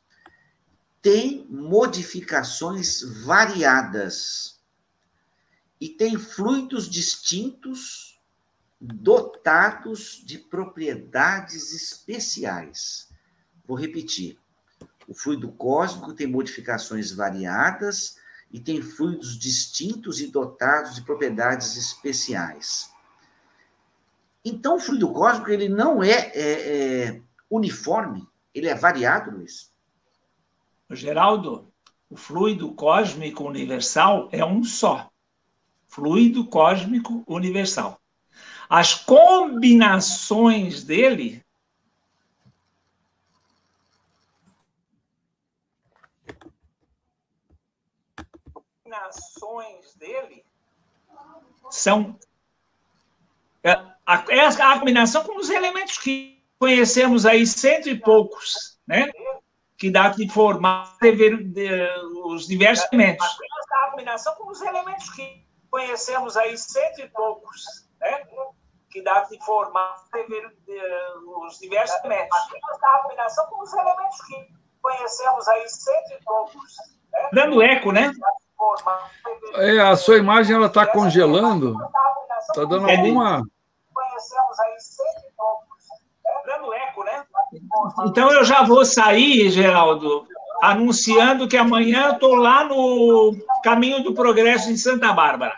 S1: tem modificações variadas e tem fluidos distintos dotados de propriedades especiais. Vou repetir. O fluido cósmico tem modificações variadas e tem fluidos distintos e dotados de propriedades especiais. Então, o fluido cósmico ele não é, é, é uniforme, ele é variado, Luiz.
S2: Geraldo, o fluido cósmico universal é um só fluido cósmico universal. As combinações dele combinações dele são é, a, é a combinação com os elementos que conhecemos aí cento e poucos, né? Que dá de formar os diversos elementos. A combinação com os elementos que conhecemos aí cento e poucos, né? Que dá de formar os diversos elementos. A combinação com os elementos que conhecemos aí cento e poucos. Né? Dando eco, né?
S3: É, a sua imagem ela está congelando. Está dando alguma.
S2: Dando eco, né? Então eu já vou sair, Geraldo, anunciando que amanhã estou lá no Caminho do Progresso em Santa Bárbara.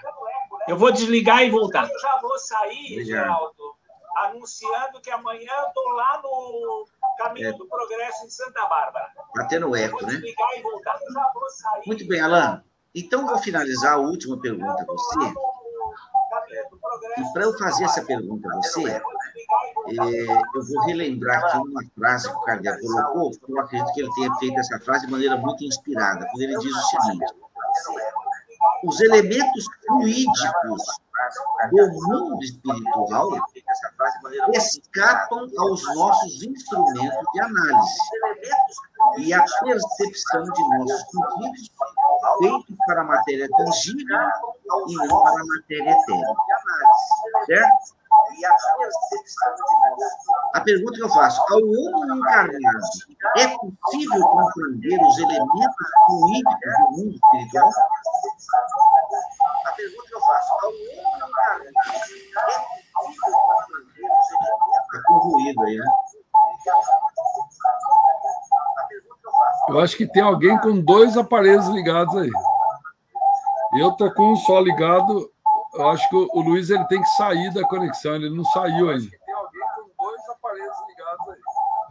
S2: Eu vou desligar e voltar. Eu já vou sair, Geraldo, anunciando que amanhã estou lá no Caminho é. do Progresso em Santa Bárbara.
S1: Está tendo eco, né? Muito bem, Alain. Então, vou finalizar a última pergunta a você. E para eu fazer essa pergunta a você, eu vou relembrar aqui uma frase que o Kardec colocou, porque eu acredito que ele tenha feito essa frase de maneira muito inspirada, quando ele diz o seguinte: os elementos fluídicos do mundo espiritual escapam aos nossos instrumentos de análise e a percepção de nossos sentidos feitos para a matéria tangível e não para a matéria etérea. Certo? A pergunta que eu faço: ao homem encarnado, é possível compreender os elementos fluídicos do mundo espiritual? A pergunta que eu faço: ao homem encarnado, é possível compreender os elementos. Está com ruído aí, né?
S3: Eu acho que tem alguém com dois aparelhos ligados aí. Eu tô com um só ligado. Eu acho que o Luiz ele tem que sair da conexão. Ele não saiu ainda. Tem alguém com dois aparelhos ligados aí.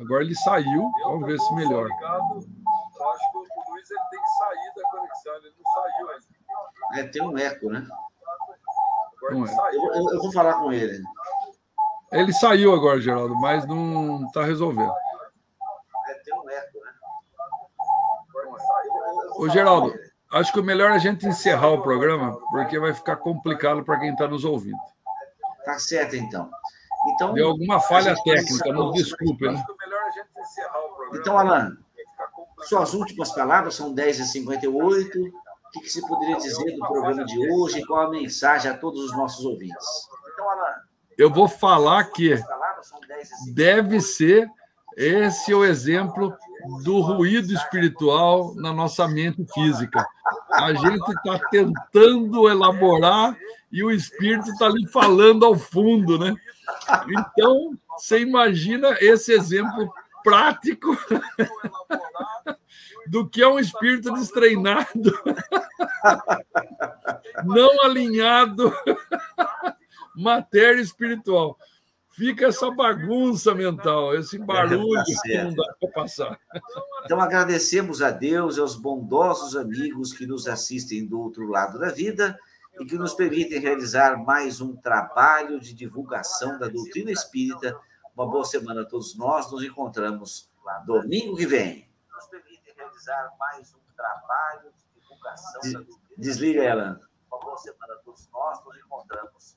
S3: Agora ele saiu. Vamos ver se melhor. Eu acho que o Luiz ele tem que sair da conexão. Ele não saiu ainda.
S1: É, tem um eco, né? Um eco. Eu, eu, eu vou falar com ele.
S3: Ele saiu agora, Geraldo, mas não está resolvendo. Ô, Geraldo, acho que o melhor é a gente encerrar o programa, porque vai ficar complicado para quem está nos ouvindo.
S1: Tá certo, então. então
S3: Deu alguma falha técnica, nos desculpe. Né?
S1: Então, Alan, suas últimas palavras são 10h58. O que, que você poderia dizer do programa de hoje? Qual a mensagem a todos os nossos ouvintes? Então,
S3: Alan, eu vou falar que deve ser esse o exemplo do ruído espiritual na nossa mente física. A gente está tentando elaborar e o espírito está ali falando ao fundo, né? Então, você imagina esse exemplo prático [laughs] do que é um espírito destreinado, [laughs] não alinhado, [laughs] matéria espiritual fica essa bagunça mental, esse barulho tá que não dá para passar.
S1: Então, agradecemos a Deus e aos bondosos amigos que nos assistem do outro lado da vida e que nos permitem realizar mais um trabalho de divulgação da doutrina espírita. Uma boa semana a todos nós. Nos encontramos domingo que vem. Nos permitem realizar mais um trabalho de divulgação da doutrina Desliga ela. Uma boa semana a todos nós. Nos encontramos